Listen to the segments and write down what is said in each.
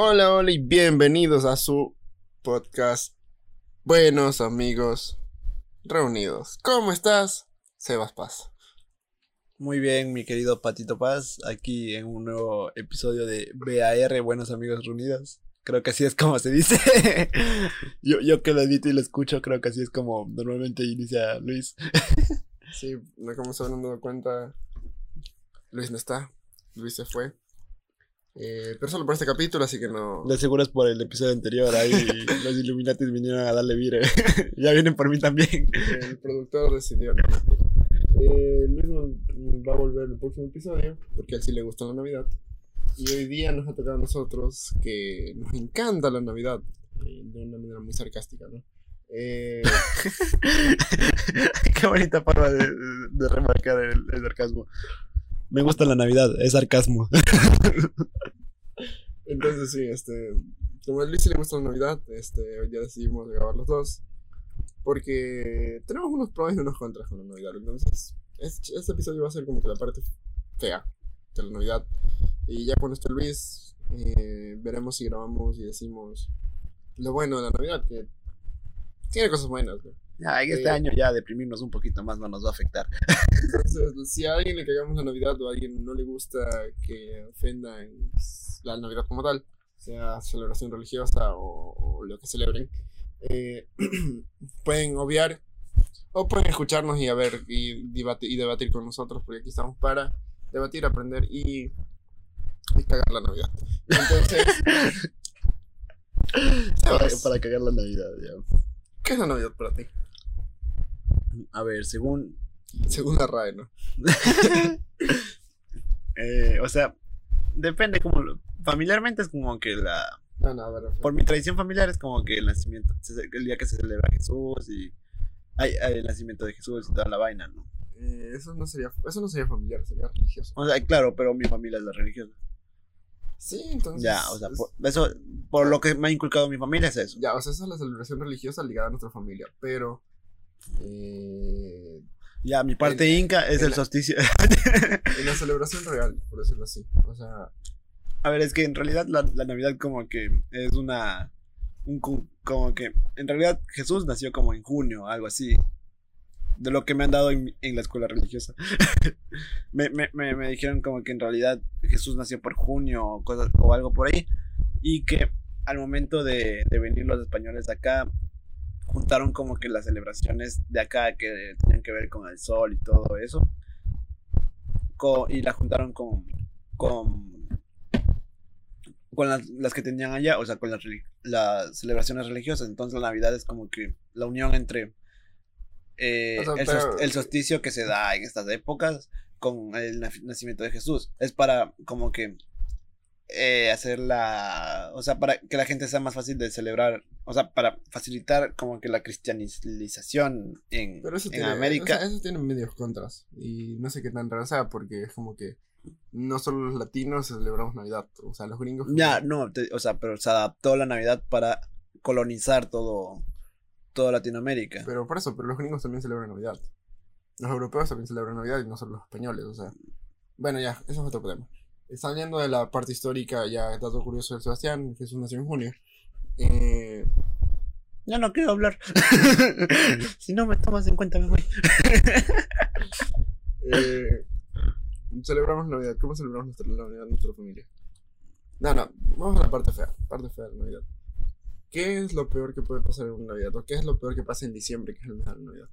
Hola, hola y bienvenidos a su podcast Buenos amigos reunidos. ¿Cómo estás? Sebas Paz. Muy bien, mi querido Patito Paz, aquí en un nuevo episodio de BAR, Buenos Amigos Reunidos. Creo que así es como se dice. yo, yo que lo edito y lo escucho, creo que así es como normalmente inicia Luis. sí, como se habrán dado cuenta, Luis no está, Luis se fue. Eh, pero solo por este capítulo, así que no. De seguro es por el episodio anterior. Ahí los Illuminatis vinieron a darle vire. ya vienen por mí también. El productor decidió. Eh, Luis va a volver el próximo episodio, porque a él sí le gusta la Navidad. Y hoy día nos ha tocado a nosotros que nos encanta la Navidad. Eh, de una manera muy sarcástica, ¿no? Eh... Qué bonita forma de, de remarcar el, el sarcasmo. Me gusta la Navidad, es sarcasmo. Entonces sí, este, como a Luis le gusta la Navidad, este, hoy decidimos grabar los dos. Porque tenemos unos pros y unos contras con la Navidad. Entonces, este, episodio va a ser como que la parte fea de la Navidad. Y ya cuando esté Luis, eh, veremos si grabamos y decimos lo bueno de la Navidad, que tiene cosas buenas. Ya, en este año ya deprimirnos un poquito más no nos va a afectar. Entonces, si a alguien le cagamos la Navidad o a alguien no le gusta que ofenda la Navidad como tal, sea celebración religiosa o, lo que celebren, eh, pueden obviar o pueden escucharnos y a ver y, debatir, y debatir con nosotros, porque aquí estamos para debatir, aprender y, y cagar la Navidad. Entonces, para, para cagar la Navidad, ya. ¿Qué es la Navidad para ti? A ver, según. Según la RAE, ¿no? eh, o sea, depende como. Familiarmente es como que la. No, no, a ver, Por mi tradición familiar es como que el nacimiento. El día que se celebra Jesús y. Hay, el nacimiento de Jesús y toda la vaina, ¿no? Eh, eso no sería eso no sería familiar, sería religioso. O sea, claro, pero mi familia es la religiosa. Sí, entonces. Ya, o sea, por, eso, por lo que me ha inculcado mi familia es eso. Ya, o sea, esa es la celebración religiosa ligada a nuestra familia, pero eh, ya, mi parte inca es el solsticio. en la celebración real, por decirlo así. O sea. A ver, es que en realidad la, Navidad como que es una. Un, como que. En realidad Jesús nació como en junio, algo así. De lo que me han dado en, la escuela religiosa. me, me, me, dijeron como que en realidad Jesús nació por junio o, cosas, o algo por ahí. Y que al momento de, de venir los españoles acá, juntaron como que las celebraciones de acá que tenían que ver con el sol y todo eso. y la juntaron con, con, con las, que tenían allá, o sea, con las, las, celebraciones religiosas. Entonces la Navidad es como que la unión entre eh, el, solsticio que se da en estas épocas con el nacimiento de Jesús. Es para como que eh, hacer la, o sea, para que la gente sea más fácil de celebrar, o sea, para facilitar como que la cristianización en, en América. eso tiene medios contras y no sé qué tan raro sea porque es como que no solo los latinos celebramos Navidad, o sea, los gringos. Ya, no, o sea, pero se adaptó la Navidad para colonizar todo, Latinoamérica. Pero por eso, pero los gringos también celebran Navidad. Los europeos también celebran Navidad y no solo los españoles, o sea. Bueno, ya, eso es otro problema. Saliendo de la parte histórica, ya dato curioso de Sebastián, Jesús nació en junio. Eh... Ya no quiero hablar. si no me tomas en cuenta, me voy. eh, celebramos Navidad. ¿Cómo celebramos nuestra Navidad nuestra familia? No, no, vamos a la parte fea. Parte fea de la Navidad. ¿Qué es lo peor que puede pasar en una Navidad? ¿O qué es lo peor que pasa en diciembre, que es el mejor de Navidad?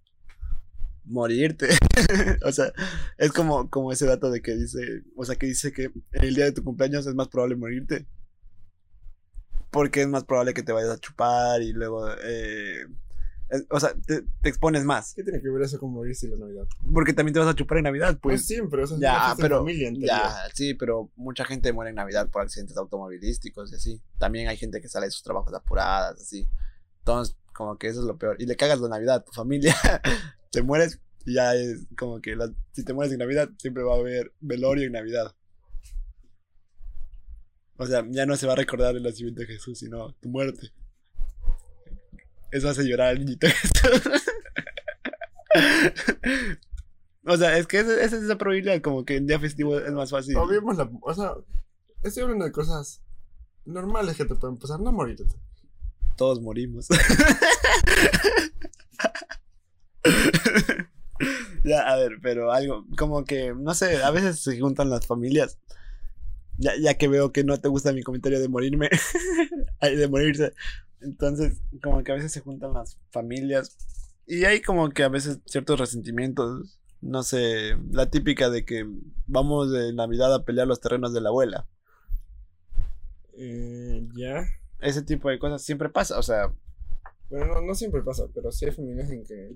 Morirte. o sea, es como, como ese dato de que dice, o sea, que dice que el día de tu cumpleaños es más probable morirte. Porque es más probable que te vayas a chupar y luego, eh, o sea, te, expones más. ¿Qué tiene que ver eso con morirse en la Navidad? Porque también te vas a chupar en Navidad, pues. Ah, siempre, o sea, ya, pero, familia ya, sí, pero mucha gente muere en Navidad por accidentes automovilísticos y así. También hay gente que sale de sus trabajos apuradas, así. Entonces, como que eso es lo peor. Y le cagas la Navidad a tu familia. te mueres ya es como que si te mueres en Navidad, siempre va a haber velorio en Navidad. O sea, ya no se va a recordar el nacimiento de Jesús, sino tu muerte. Eso hace llorar al niñito Jesús. o sea, es que esa es esa probabilidad, como que en día festivo es más fácil. O, la, o sea, estoy hablando de cosas normales que te pueden pasar, no morirte. Todos morimos. ya, a ver, pero algo, como que, no sé, a veces se juntan las familias. Ya, ya que veo que no te gusta mi comentario de morirme, de morirse. Entonces, como que a veces se juntan las familias y hay como que a veces ciertos resentimientos. No sé, la típica de que vamos de Navidad a pelear los terrenos de la abuela. Eh, ya. Ese tipo de cosas siempre pasa, o sea, Bueno, no, no siempre pasa, pero sí hay familias en que.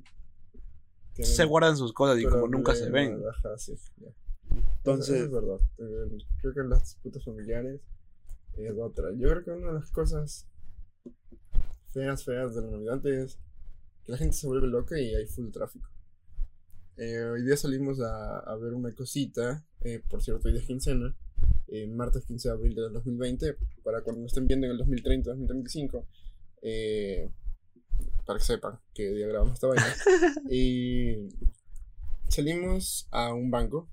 Tienen se guardan sus cosas y como nunca se ven. Ajá, sí, ya. Entonces, es verdad. Eh, creo que las disputas familiares es otra. Yo creo que una de las cosas feas, feas de la Navidad es que la gente se vuelve loca y hay full tráfico. Eh, hoy día salimos a, a ver una cosita, eh, por cierto, hoy día es quincena, eh, martes 15 de abril del 2020, para cuando nos estén viendo en el 2030, 2035, eh, para que sepan qué día grabamos esta vaina. y salimos a un banco,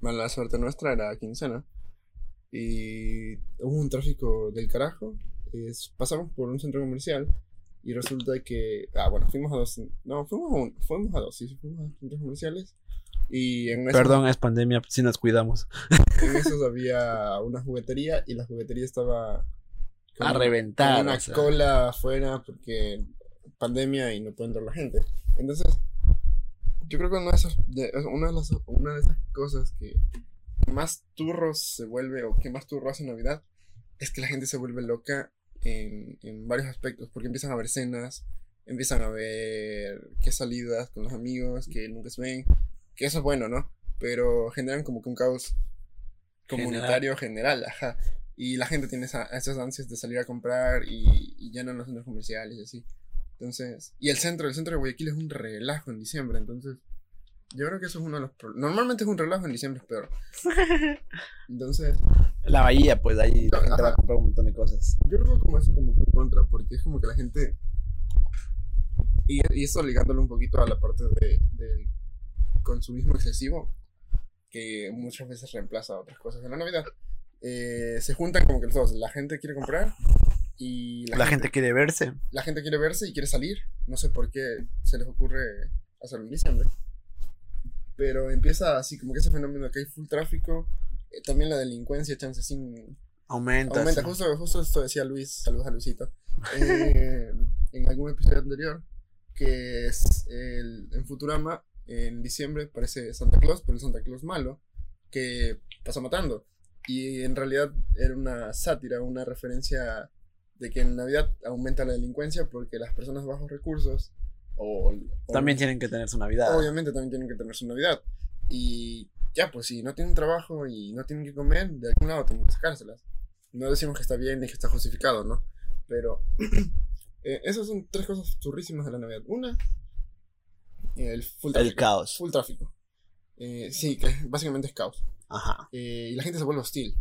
mala suerte nuestra, era quincena, y hubo un tráfico del carajo. es- pasamos por un centro comercial y resulta que, ah, bueno, fuimos a dos, no, fuimos a, un- fuimos a dos, sí, fuimos a centros comerciales. Y en esos, Perdón, es pandemia, si nos cuidamos. en esos había una juguetería y la juguetería estaba con A reventar. con una o sea. cola afuera porque pandemia y no puede entrar la gente. Entonces, yo creo que una de esas, de- una de, las, una de esas cosas que más turros se vuelve o que más turro hace Navidad es que la gente se vuelve loca en, en varios aspectos porque empiezan a ver cenas, empiezan a ver qué salidas con los amigos que nunca se ven, que eso es bueno, ¿no? Pero generan como que un caos comunitario general, ajá. Y la gente tiene esa- esas ansias de salir a comprar y, y llenan los centros comerciales y así. Entonces, y el centro, el centro de Guayaquil es un relajo en diciembre, entonces yo creo que eso es uno de los problemas. Normalmente es un relajo, en diciembre es peor. Entonces, La bahía, pues ahí la gente va a comprar un montón de cosas. yo lo veo como eso como que en contra, porque es como que la gente... Y, y eso ligándolo un poquito a la parte de, del consumismo excesivo, que muchas veces reemplaza otras cosas en la Navidad. Eh, se juntan como que los dos, la gente quiere comprar y La, gente quiere verse. la gente quiere verse y quiere salir. No sé por qué se les ocurre hacerlo en diciembre. Pero empieza así como que ese fenómeno de que hay full tráfico. eh, también la delincuencia, chance sin... Aumenta. Aumenta. sí. Justo, justo esto decía Luis. Saludos a Luisito. eh, en algún episodio anterior. Que es el, en Futurama, en diciembre, parece Santa Claus, pero el Santa Claus malo. Que pasa matando. Y en realidad era una sátira, una referencia de que en Navidad aumenta la delincuencia porque las personas de bajos recursos o, o- También tienen que tener su Navidad. obviamente también tienen que tener su Navidad. Y ya pues si no tienen trabajo y no tienen que comer de algún lado tienen que sacárselas. No decimos que está bien ni que está justificado no pero eh, esas son tres cosas churrísimas de la Navidad. Una el full El tráfico caos. full tráfico. Eh, sí que básicamente es caos. Ajá. Eh, y la gente se vuelve hostil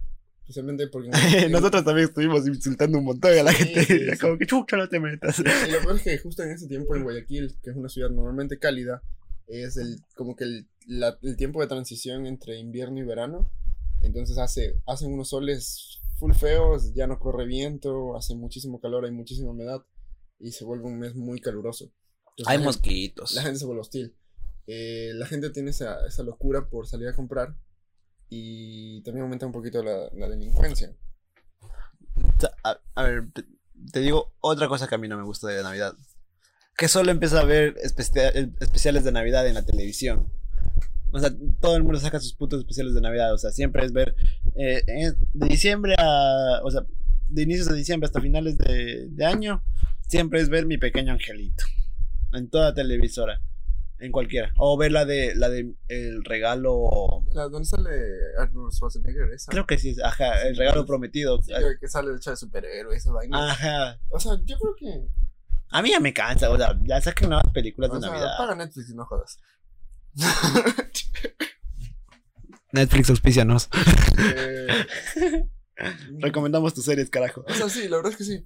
especialmente porque Nosotros también estuvimos insultando un montón a la Sí, gente. sí, sí. Como que chucha, no te metas. Y lo peor es que justo en ese tiempo en Guayaquil, que es una ciudad normalmente cálida, es el, como que el, la- el tiempo de transición entre invierno y verano. Entonces hace, hacen unos soles full feos, ya no corre viento, hace muchísimo calor, hay muchísima humedad y se vuelve un mes muy caluroso. Entonces, Hay la, gente, mosquitos. la gente se vuelve hostil. Eh, la gente tiene esa, esa locura por salir a comprar y también aumenta un poquito la, la delincuencia. A, ver, te, digo otra cosa que a mí no me gusta de Navidad. Que solo empiezo a ver especia- especiales de Navidad en la televisión. O sea, todo el mundo saca sus putos especiales de Navidad. O sea, siempre es ver eh, eh, de diciembre a. O sea, de inicios de diciembre hasta finales de, de año. Siempre es ver mi pequeño angelito. En toda televisora. En cualquiera. O ver la de la de el regalo. La, ¿Dónde sale Arnold Schwarzenegger? Esa? Creo que sí, ajá, el regalo prometido. Sí, que- sale hecha de superhéroe, esas vainas. Ajá. O sea, yo creo que. A mí ya me cansa, o sea, ya saquen nuevas películas de O sea, Navidad. paga Netflix y no jodas. Netflix auspicianos. Eh, Recomendamos tus series, carajo. o sea, sí, la verdad es que sí.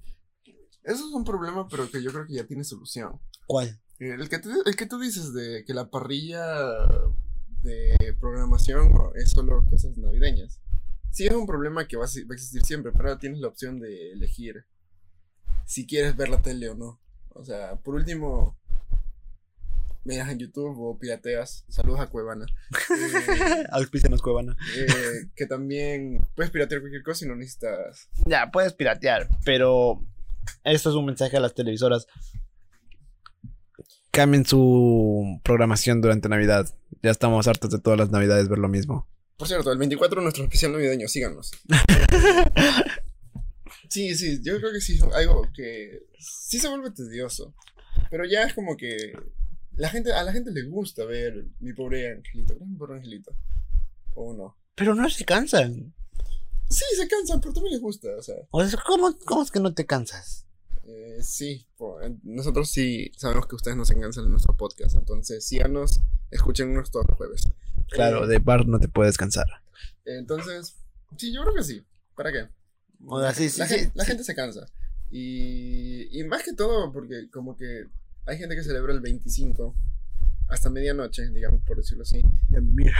Eso es un problema, pero que yo creo que ya tiene solución. ¿Cuál? Eh, El que, te- el que tú dices de que la parrilla de programación es solo cosas navideñas. sí es un problema que va a, si- va a existir siempre, pero ahora tienes la opción de elegir si quieres ver la tele o no. O sea, por último, miras en YouTube o pirateas. Saludos a Cuevana. Eh, Auspicianos Cuevana. eh, que también puedes piratear cualquier cosa y no necesitas. Ya, puedes piratear, pero esto es un mensaje a las televisoras. Cambien su programación durante Navidad. Ya estamos hartos de todas las Navidades ver lo mismo. Por cierto, el 24 nuestro especial navideño, síganos. Sí, sí, yo creo que sí es algo que sí se vuelve tedioso. Pero ya es como que la gente, a la gente le gusta ver mi pobre angelito. Mi pobre angelito. O no. Pero no se cansan. Sí, se cansan, pero también les gusta. O sea, O sea, ¿cómo, cómo es que no te cansas? Eh, sí, nosotros sí sabemos que ustedes nos encansan en nuestro podcast. Entonces, síganos, escúchenos todos los jueves. Claro, Eh, de bar no te puedes cansar. Entonces, sí, yo creo que sí. ¿Para qué? Sí, sí, la, sí, gen- la gente se cansa. Y, y más que todo, porque como que hay gente que celebra el 25 hasta medianoche, digamos, por decirlo así. Ya, mira.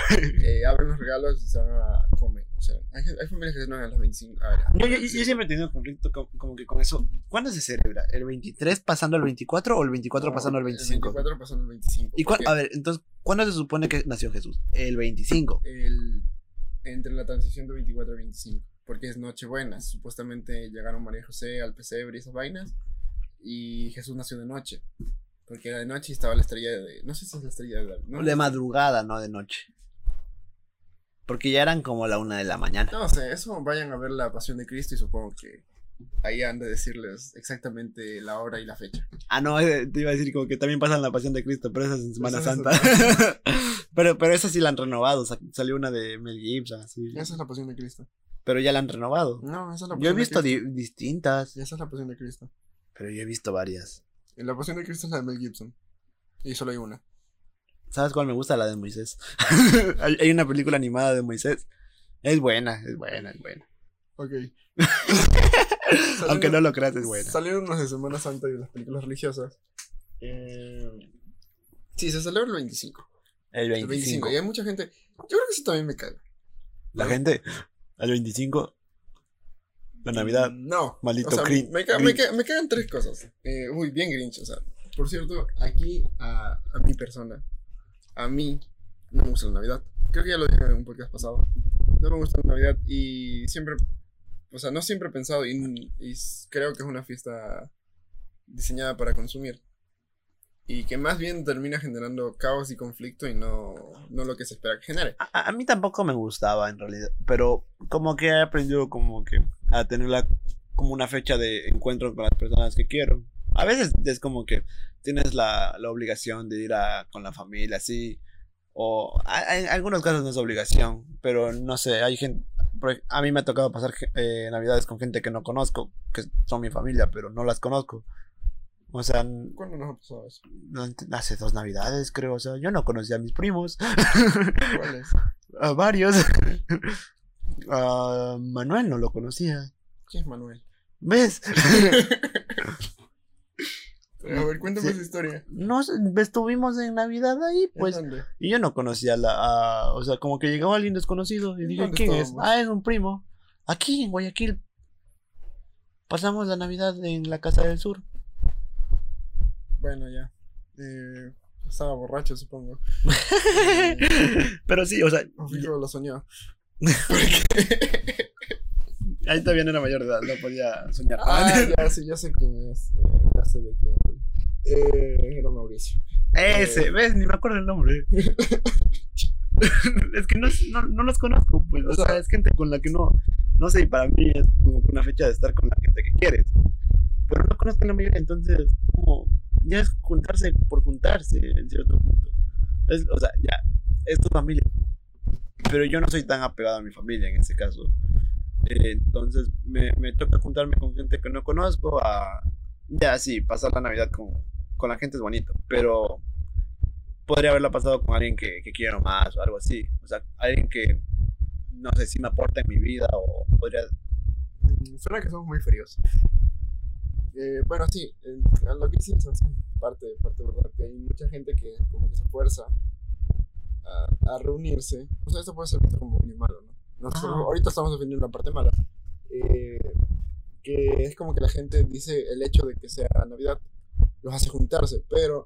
eh, abren los regalos y se van a comer. O sea, hay, hay familias que se van a las 25. a la- Yo, yo- yo siempre he tenido conflicto con- como que con eso. ¿Cuándo se celebra? ¿El 23 pasando al 24 o el 24 No, pasando al 25? El 24 pasando al 25. ¿Y porque a ver, entonces, ¿cuándo se supone que nació Jesús? El 25. el- entre la transición de 24 a 25. Porque es Nochebuena. Supuestamente llegaron María y José al pesebre y esas vainas. Y Jesús nació de noche. Porque era de noche y estaba la estrella de. No sé si es la estrella de David. ¿no? De madrugada, no de noche. Porque ya eran como la una de la mañana. No sé, eso vayan a ver la Pasión de Cristo y supongo que ahí han de decirles exactamente la hora y la fecha. Ah, no, eh, te iba a decir como que también pasan la pasión de Cristo, pero esa es en Semana Esa es en Santa. pero, pero esa sí la han renovado. sa- Salió una de Mel Gibson, así. Esa es la Pasión de Cristo. Pero ya la han renovado. No, esa es la Pasión Yo he de visto Cristo. di- distintas, Esa es la Pasión de Cristo. pero yo he visto varias. Y la Pasión de Cristo es la de Mel Gibson. Y solo hay una. ¿Sabes cuál me gusta? La de Moisés. hay, hay una película animada de Moisés. Es buena, es buena, es buena. Ok. Aunque no lo creas, es buena. Salieron los de Semana Santa y las películas religiosas. Eh, sí, se celebra el 25. El El 25. 25. Y hay mucha gente. Yo creo que eso también me cae. La gente, el 25, la Navidad. No. Maldito o sea, crin- me, me, Grinch. ca- me cagan tres cosas. Eh, uy, bien Grinch. O sea, por cierto, aquí a, a mi persona, a mí no me gusta la Navidad. Creo que ya lo dije en un podcast pasado. No me gusta la Navidad y siempre, o sea, no siempre he pensado y, creo que es una fiesta diseñada para consumir. Y que más bien termina generando caos y conflicto y no, no lo que se espera que genere. A, a- mí tampoco me gustaba en realidad, pero como que he aprendido como que a tenerla como una fecha de encuentro con las personas que quiero. A veces es como que tienes la, la obligación de ir a, con la familia, así. O a- en algunos casos no es obligación, pero no sé, hay gente... A mí me ha tocado pasar eh, navidades con gente que no conozco, que son mi familia, pero no las conozco. O sea, ¿Cuándo nos ha pasado eso? hace dos navidades creo, o sea, yo no conocía a mis primos. ¿Cuál es? A varios. A Manuel no lo conocía. ¿Quién es Manuel? ¿Ves? A ver, cuéntame Sí. esa historia. No, estuvimos en Navidad ahí, pues. Y yo no conocía a la. a- o sea, como que llegaba alguien desconocido. Y dije, ¿Dónde ¿quién es? Ah, es un primo. Aquí, en Guayaquil. Pasamos la Navidad en la Casa del Sur. Bueno, ya. Eh, estaba borracho, supongo. Pero sí, o sea, O fijo, lo soñó. ahí no era mayor de edad, no podía soñar. Ah, ya sé, ya sé quién es. eh, ya sé de quién. Eh, era Mauricio. Ese, ¿ves? Ni me acuerdo el nombre. es que no, no, no los conozco, pues. O sea, es gente con la que no. No sé, y para mí es como una fecha de estar con la gente que quieres. Pero no conozco a la mayoría, entonces, como. Ya es juntarse por juntarse, en cierto punto. Es, o sea, ya, es tu familia. Pero yo no soy tan apegado a mi familia en ese caso. Eh, entonces, me, me toca juntarme con gente que no conozco a. Ya, sí, pasar la Navidad con, con la gente es bonito, pero podría haberla pasado con alguien que, que quiero más o algo así. O sea, alguien que no sé si me aporta en mi vida o podría. Mm, Suena que somos muy fríos. Eh, bueno, sí, eh, a lo que Sebastián, parte, parte verdad, que hay mucha gente que como que se fuerza a, a reunirse. O sea, esto puede ser visto como bueno y malo, ¿no? nosotros ahorita estamos defendiendo la parte mala. eh, que es como que la gente dice el hecho de que sea Navidad los hace juntarse, pero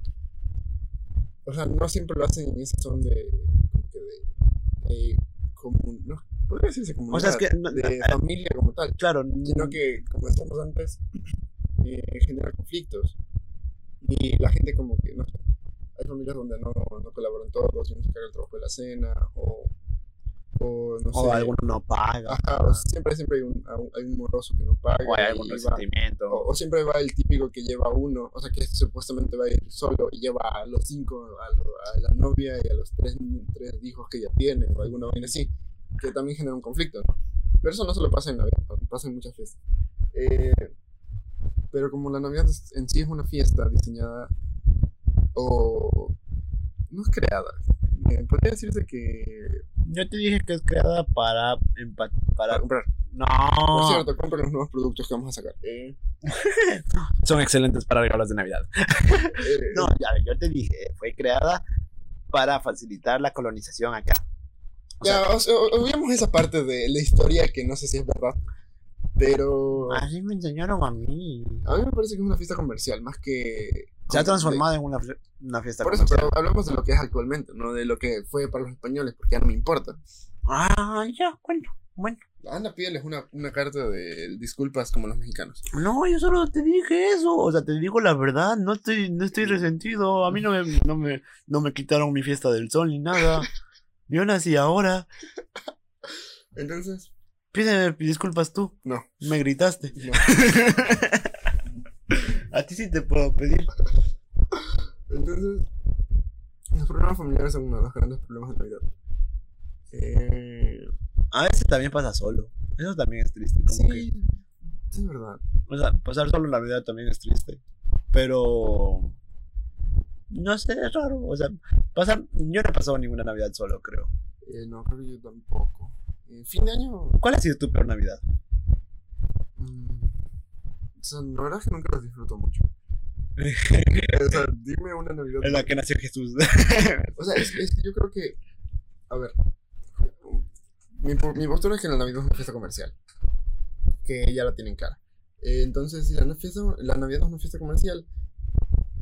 o sea, no siempre lo hacen en esa son de como que de, de comun- no, podría decirse comunidad, O sea, es que no- de eh, familia como tal, Claro, sino que como decíamos antes eh, genera conflictos y la gente como que no sé, hay familias donde no, no colaboran todos y uno se carga el trabajo de la cena o o no o sé alguno no paga. Ajá, o siempre, siempre hay un, hay un moroso que no paga. o hay algún resentimiento. o, o siempre va el típico que lleva uno, o sea, que supuestamente va a ir solo y lleva a los cinco, a, lo- a la novia y a los tres, tres hijos que ya tiene, o alguna vaina así, que también genera un conflicto, ¿no? Pero eso no solo pasa en Navidad, pasa en muchas fiestas. Eh, pero como la Navidad en sí es una fiesta diseñada o no es creada, eh, podría decirse que Yo te dije que es creada para empa- para para comprar. no Por cierto, compren los nuevos productos que vamos a sacar. Eh, son excelentes para regalos de Navidad. eh, No, ya, yo te dije, fue creada para facilitar la colonización acá. O Ya, sea, esa parte de la historia que no sé si es verdad. Pero así me enseñaron a mí. a mí me parece que es una fiesta comercial, más que. Se ha de- transformado en una, una fiesta Por eso, comercial. pero hablamos de lo que es actualmente, no de lo que fue para los españoles, porque ya no me importa. Ah, ya, bueno, bueno. Anda, pídeles una, una carta de disculpas como los mexicanos. No, yo solo te dije eso, o sea, te digo la verdad, no estoy, no estoy resentido, a mí no me, no me, no me quitaron mi fiesta del sol ni nada. Yo nací ahora, Entonces, pídeme disculpas tú, no. me gritaste. no. A ti sí te puedo pedir. Entonces, los problemas familiares son uno de los grandes problemas de Navidad. Eh, A veces también pasa solo, eso también es triste, como que, sí, es verdad. o sea, pasar solo Navidad también es triste, pero, no sé, es raro, o sea, pasar, yo no he pasado ninguna Navidad solo, creo. Eh, no, creo que yo tampoco. Eh, fin de año, ¿Cuál ha sido tu peor Navidad? Mm, O sea, la verdad es que nunca los disfruto mucho. o sea, dime una Navidad. En la que nació Jesús. O sea, es, es que yo creo que. A ver. Mi, mi postura es que la Navidad es una fiesta comercial. Que ya la tienen cara. Eh, entonces, si la, fiesta, la Navidad es una fiesta comercial,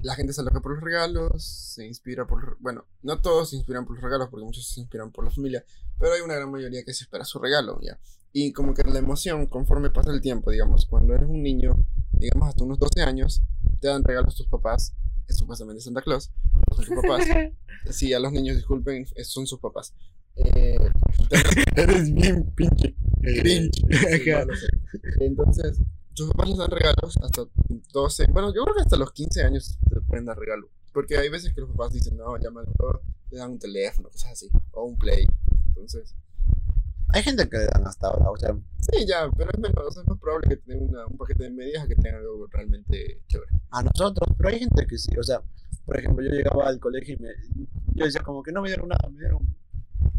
la gente se aloca por los regalos, se inspira por. Bueno, no todos se inspiran por los regalos, porque muchos se inspiran por la familia, pero hay una gran mayoría que se espera su regalo, ¿ya? Y como que la emoción, conforme pasa el tiempo, digamos, cuando eres un niño, digamos hasta unos 12 años, te dan regalos tus papás, es supuestamente Santa Claus, son tus papás. Sí, a los niños, disculpen, son sus papás. Eh, Eres bien pinche. cringe. Sí, no. Entonces, tus papás les dan regalos hasta 12. Bueno, yo creo que hasta los 15 años te pueden dar regalo. Porque hay veces que los papás dicen, no, llámalo, te dan un teléfono, cosas así, o un play. Entonces, Hay gente que le dan hasta ahora, o sea, sí, ya, pero es menos, es más probable que tengan una- un paquete de medias a que tengan algo realmente chévere. a nosotros, pero hay gente que sí, o sea, por ejemplo, yo llegaba al colegio y me, yo decía como que no me dieron nada, me dieron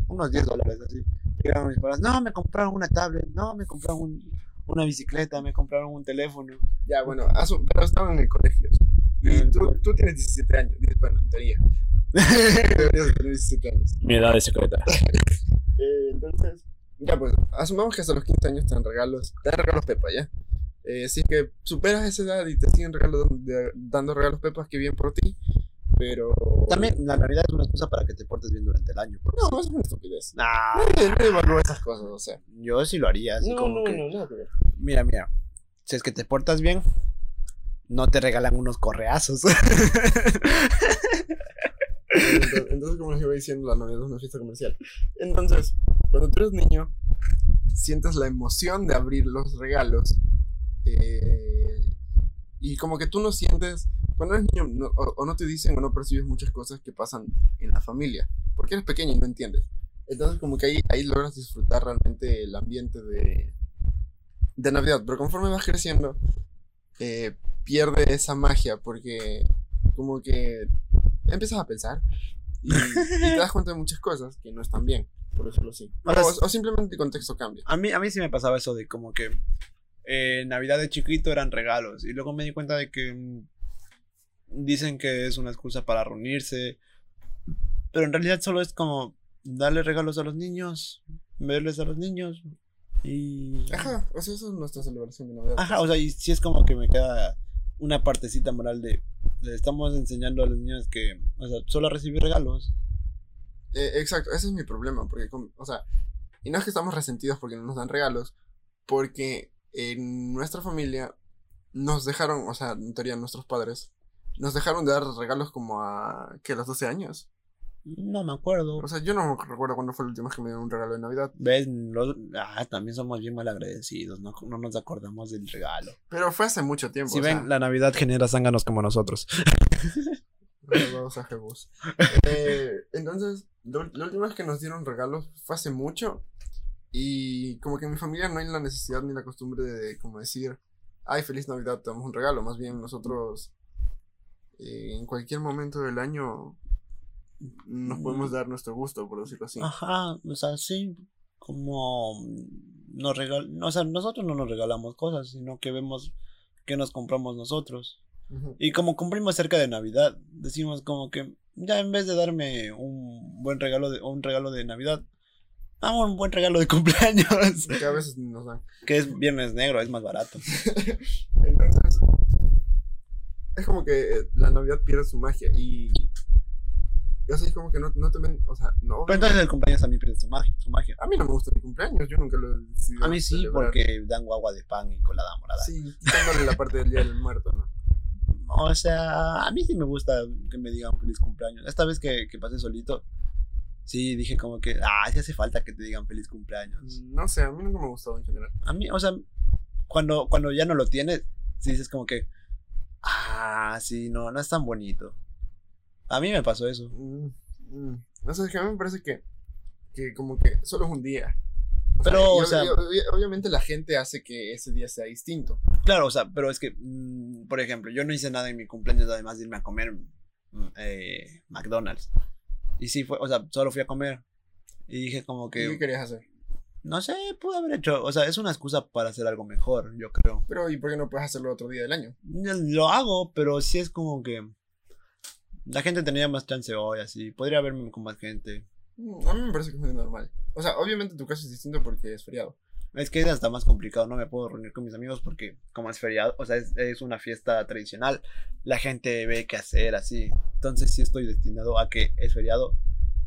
unos 10 dólares así. Llegaban mis padres, no, me compraron una tablet, no, me compraron un- una bicicleta, me compraron un teléfono. Ya, bueno, pero estaban en el colegio. Y el tú, colegio. tú tienes 17 años, dices, bueno, en teoría. Deberías tener 17 años. Mi edad es secreta. Eh, entonces, ya pues, asumamos que hasta los 15 años te dan regalos, te dan regalos Pepa, ¿ya? Eh, si es que superas esa edad y te siguen regalos, de- dando regalos Pepas, que bien por ti, pero... También la Navidad es una excusa para que te portes bien durante el año. No, sí. es una estupidez. Nah, Nadie, nadie evalúa esas cosas, o sea. yo sí lo haría, así No, como no, que, no, mira, mira, si es que te portas bien, no te regalan unos correazos. Entonces, entonces, como les iba diciendo, la Navidad es una fiesta comercial. Entonces, cuando tú eres niño, sientes la emoción de abrir los regalos. eh, y como que tú no sientes, cuando eres niño, no- o, o no te dicen o no percibes muchas cosas que pasan en la familia, porque eres pequeño y no entiendes. Entonces, como que ahí, ahí logras disfrutar realmente el ambiente de, de Navidad. Pero conforme vas creciendo, eh, pierde esa magia, porque como que empiezas a pensar y, y te das cuenta de muchas cosas que no están bien, por decirlo así. O O, o simplemente el contexto cambia. A mí, a mí sí me pasaba eso de como que eh, Navidad de chiquito eran regalos. Y luego me di cuenta de que mm, dicen que es una excusa para reunirse. Pero en realidad solo es como darle regalos a los niños verles a los niños y... Ajá, o sea, eso es nuestra celebración de Navidad. Ajá, o sea, y sí es como que me queda una partecita moral de, le estamos enseñando a los niños que, o sea, solo recibir regalos. Eh, exacto, ese es mi problema, porque, o sea, y no es que estamos resentidos porque no nos dan regalos, porque en nuestra familia nos dejaron, o sea, en teoría nuestros padres, nos dejaron de dar regalos como a, que a los 12 años. No me acuerdo. O sea, yo no recuerdo cuándo fue la última vez que me dieron un regalo de Navidad, ¿Ves? Los- ah, también somos bien mal agradecidos, no, no nos acordamos del regalo. pero fue hace mucho tiempo. Si o ven, sea, la Navidad genera zánganos como nosotros. Saludos a Jebus. Eh, entonces, la última vez que nos dieron regalos fue hace mucho. Y como que en mi familia no hay la necesidad ni la costumbre de como decir, ay, feliz Navidad, te damos un regalo. Más bien nosotros eh, en cualquier momento del año nos podemos dar nuestro gusto, por decirlo así. Ajá, o sea, sí, como nos regal o sea, nosotros no nos regalamos cosas, sino que vemos que nos compramos nosotros. Y como cumplimos cerca de Navidad, decimos como que ya en vez de darme un buen regalo de un regalo de Navidad, dame un buen regalo de cumpleaños, Que a veces nos dan. que es viernes negro, es más barato. Entonces, es como que eh, la Navidad pierde su magia y... y, o sea, es como que no, no te ven, o sea, no... Pero entonces el cumpleaños también pierde su magia, su magia. A mí no me gusta mi cumpleaños, yo nunca lo he decidido A mí sí, celebrar. porque dan guagua de pan y colada morada. Sí, quitándole la parte del día del muerto, ¿no? O sea, a mí sí me gusta que me digan feliz cumpleaños. Esta vez que, que pasé solito, sí dije como que, ah, sí hace falta que te digan feliz cumpleaños. No sé, a mí nunca me gustado en general. A mí, o sea, cuando, cuando ya no lo tienes, sí dices como que, ah, sí, no, no es tan bonito. A mí me pasó eso. Mm, mm. No sé, es que a mí me parece que, que como que solo es un día. O Pero, o sea- obviamente la gente hace que ese día sea distinto. Claro, o sea, pero es que, mm, por ejemplo, yo no hice nada en mi cumpleaños además de irme a comer mm, eh, McDonald's. Y sí fue, o sea, solo fui a comer. Y dije como ¿Qué que, querías hacer? no sé, pude haber hecho, o sea, es una excusa para hacer algo mejor, yo creo. Pero, ¿y por qué no puedes hacerlo otro día del año? Lo hago, pero sí es como que la gente tenía más chance hoy, así. Podría verme con más gente. Mm, A mí me parece que es muy normal. O sea, obviamente tu caso es distinto porque es feriado. Es que es hasta más complicado, no me puedo reunir con mis amigos porque como es feriado, o sea, es, es una fiesta tradicional, la gente ve qué hacer así. Entonces sí estoy destinado a que es feriado,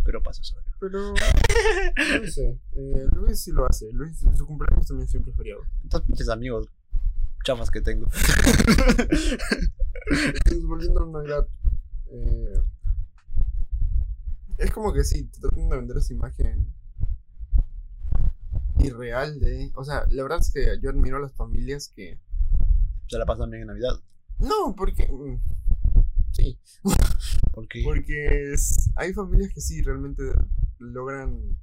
pero paso solo. Pero, no sé. eh, Luis sí lo hace. Luis, su cumpleaños también siempre es feriado. Estos pinches amigos chafas que tengo. Entonces, volviendo a la Navidad, eh, es como que sí, te tratan de vender esa imagen irreal de... O sea, la verdad es que yo admiro a las familias que... Se la pasan bien en Navidad. No, porque... Sí, Porque porque es- hay familias que sí, realmente logran...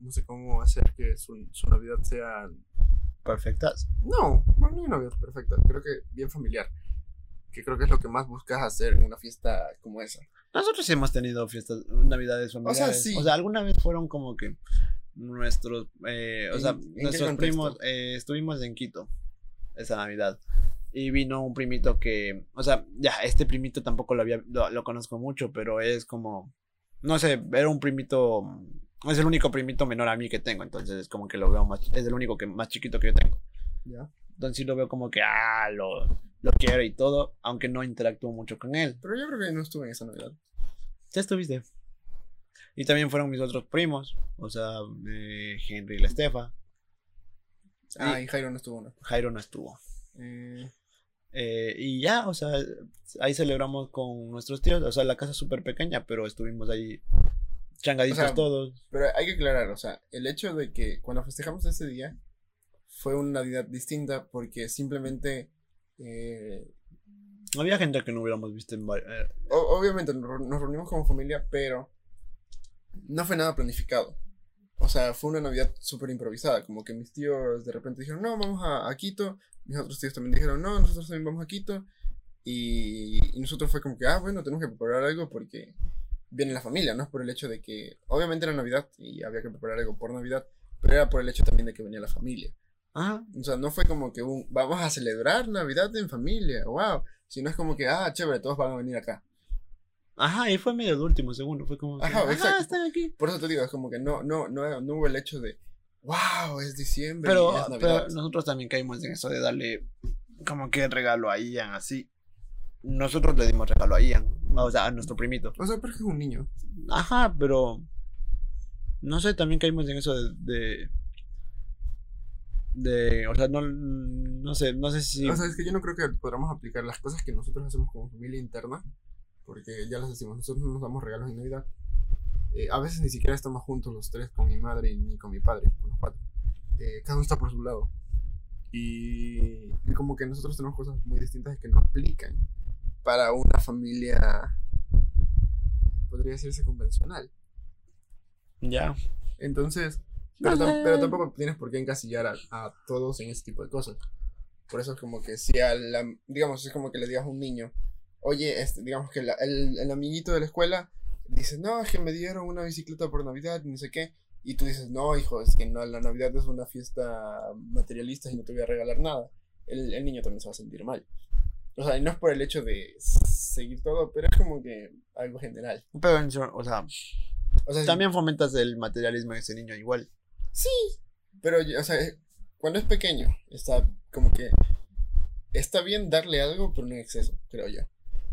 No sé cómo hacer que su, su Navidad sea... perfectas. No, no hay Navidad perfecta, creo que bien familiar. Que creo que es lo que más buscas hacer en una fiesta como esa. Nosotros sí hemos tenido fiestas, navidades familiares. sí. O sea, alguna vez fueron como que nuestros, eh, o ¿En- sea, nuestros primos, eh, estuvimos en Quito esa Navidad. Y vino un primito que, o sea, ya, este primito tampoco lo había, lo, lo conozco mucho, pero es como, no sé, era un primito, es el único primito menor a mí que tengo, entonces es como que lo veo más, es el único que más chiquito que yo tengo. ¿Ya? Entonces sí lo veo como que, ah, lo, lo quiero y todo, aunque no interactúo mucho con él. Pero yo creo que no estuve en esa Navidad. Ya estuviste. Y también fueron mis otros primos, o sea, eh, Henry y la Estefa. Ah, y Jairo no estuvo, ¿no? Jairo no estuvo. Eh, Eh, y ya, o sea, ahí celebramos con nuestros tíos, o sea, la casa es súper pequeña, pero estuvimos ahí changaditos O sea, todos. pero hay que aclarar, o sea, el hecho de que cuando festejamos ese día fue una Navidad distinta porque simplemente, eh, Había gente que no hubiéramos visto en... va- eh, obviamente nos reunimos como familia, pero no fue nada planificado. O sea, fue una Navidad súper improvisada, como que mis tíos de repente dijeron, no, vamos a, a Quito, mis otros tíos también dijeron, no, nosotros también vamos a Quito, y, y nosotros fue como que, ah, bueno, tenemos que preparar algo porque viene la familia, no es por el hecho de que, obviamente era Navidad y había que preparar algo por Navidad, pero era por el hecho también de que venía la familia. Ajá. O sea, no fue como que un, vamos a celebrar Navidad en familia, wow, sino es como que, ah, chévere, todos van a venir acá. Ajá, y fue medio de último segundo, fue como... que, Ajá, están aquí. Por eso te digo, es como que no, no, no, no hubo el hecho de wow, es diciembre. Pero, y es Navidad. pero nosotros también caímos en eso de darle como que regalo a Ian, así. Nosotros le dimos regalo a Ian, o sea, a nuestro primito. O sea, porque es un niño. Ajá, pero no sé, también caímos en eso de de, de- o sea, no no sé, no sé si O sea, es que yo no creo que podamos aplicar las cosas que nosotros hacemos como familia interna, porque ya las decimos, nosotros no nos damos regalos en Navidad. Eh, a veces ni siquiera estamos juntos los tres con mi madre y ni con mi padre, con los cuatro. Eh, cada uno está por su lado. Y, y como que nosotros tenemos cosas muy distintas que no aplican para una familia, podría decirse convencional. ya. Entonces, pero, tam- pero tampoco tienes por qué encasillar a, a todos en ese tipo de cosas. Por eso es como que si a la, digamos, es como que le digas a un niño, oye, este, digamos que la- el, el amiguito de la escuela dice, no, es que me dieron una bicicleta por Navidad, ni sé qué. Y tú dices, no, hijo, es que no, la Navidad es una fiesta materialista y no te voy a regalar nada. El, el niño también se va a sentir mal. O sea, y no es por el hecho de seguir todo, pero es como que algo general. Pero o sea, O sea, también fomentas el materialismo en ese niño igual. Sí, pero, o sea, cuando es pequeño, está como que. Está bien darle algo, pero no en exceso, creo yo.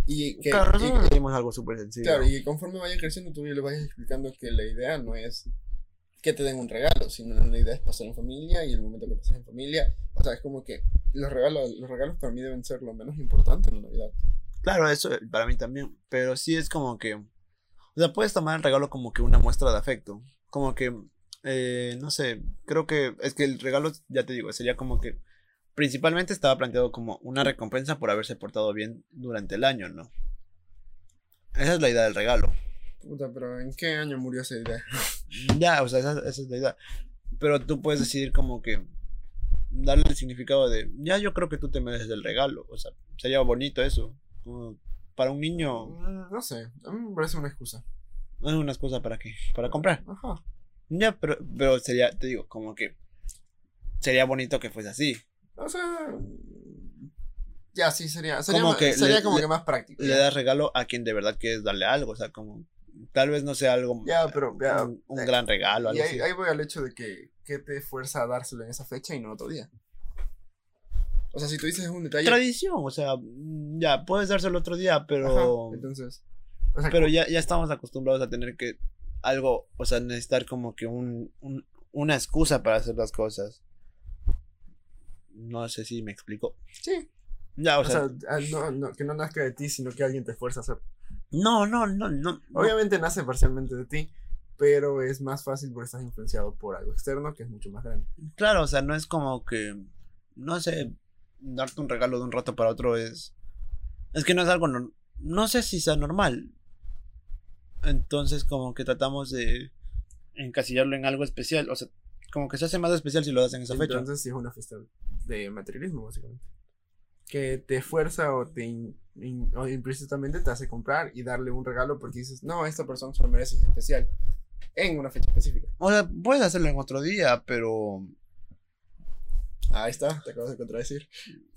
Y que, claro, y- algo súper sencillo. claro, y conforme vaya creciendo, tú le vayas explicando que la idea no es que te den un regalo, sino la idea es pasar en familia y el momento que pasas en familia. O sea, es como que los regalos, los regalos para mí deben ser lo menos importante en la Navidad. Claro, eso para mí también. Pero sí es como que. O sea, puedes tomar el regalo como que una muestra de afecto. Como que. eh, no sé. Creo que. Es que el regalo, ya te digo, sería como que. Principalmente estaba planteado como una recompensa por haberse portado bien durante el año, ¿no? Esa es la idea del regalo. Puta, pero ¿en qué año murió esa idea? Ya, o sea, esa, esa es la idea. Pero tú puedes decidir como que. Darle el significado de. Ya, yo creo que tú te mereces el regalo. O sea, sería bonito eso. Como para un niño. Mm, No sé, a mí me parece una excusa. Es una excusa para qué. Para comprar. Ajá. Ya, pero, pero sería, te digo, como que sería bonito que fuese así. O sea. Ya, sí, sería. Sería, Como que sería le- como le- que más práctico. Le das regalo a quien de verdad quieres darle algo, o sea, como tal vez no sea algo Ya, pero. ya, un, un eh, gran regalo, Y ahí, así. ahí voy al hecho de que. ¿Qué te fuerza a dárselo en esa fecha y no otro día? O sea, si tú dices un detalle. Tradición, o sea, mm, ya puedes dárselo otro día, pero Ajá, entonces. O sea, pero ya, ya estamos acostumbrados a tener que algo, o sea, necesitar como que un, un- una excusa para hacer las cosas. No sé si me explico. Sí. Ya, o, O sea, sea, ah, no, no, que no nazca de ti, sino que alguien te fuerza a hacer. no, no, no, no. no. Obviamente nace parcialmente de ti, pero es más fácil porque estás influenciado por algo externo que es mucho más grande. Claro, o sea, no es como que, no sé, darte un regalo de un rato para otro es, es que no es algo, no, no sé si sea normal. Entonces como que tratamos de encasillarlo en algo especial, o sea, como que se hace más especial si lo das en esa fecha. Entonces sí es una fiesta de materialismo, básicamente. Que te fuerza o te in- in- o implícitamente te hace comprar y darle un regalo porque dices, no, esta persona se lo merece es especial. En una fecha específica. O sea, puedes hacerlo en otro día, pero Ahí está, te acabas de contradecir.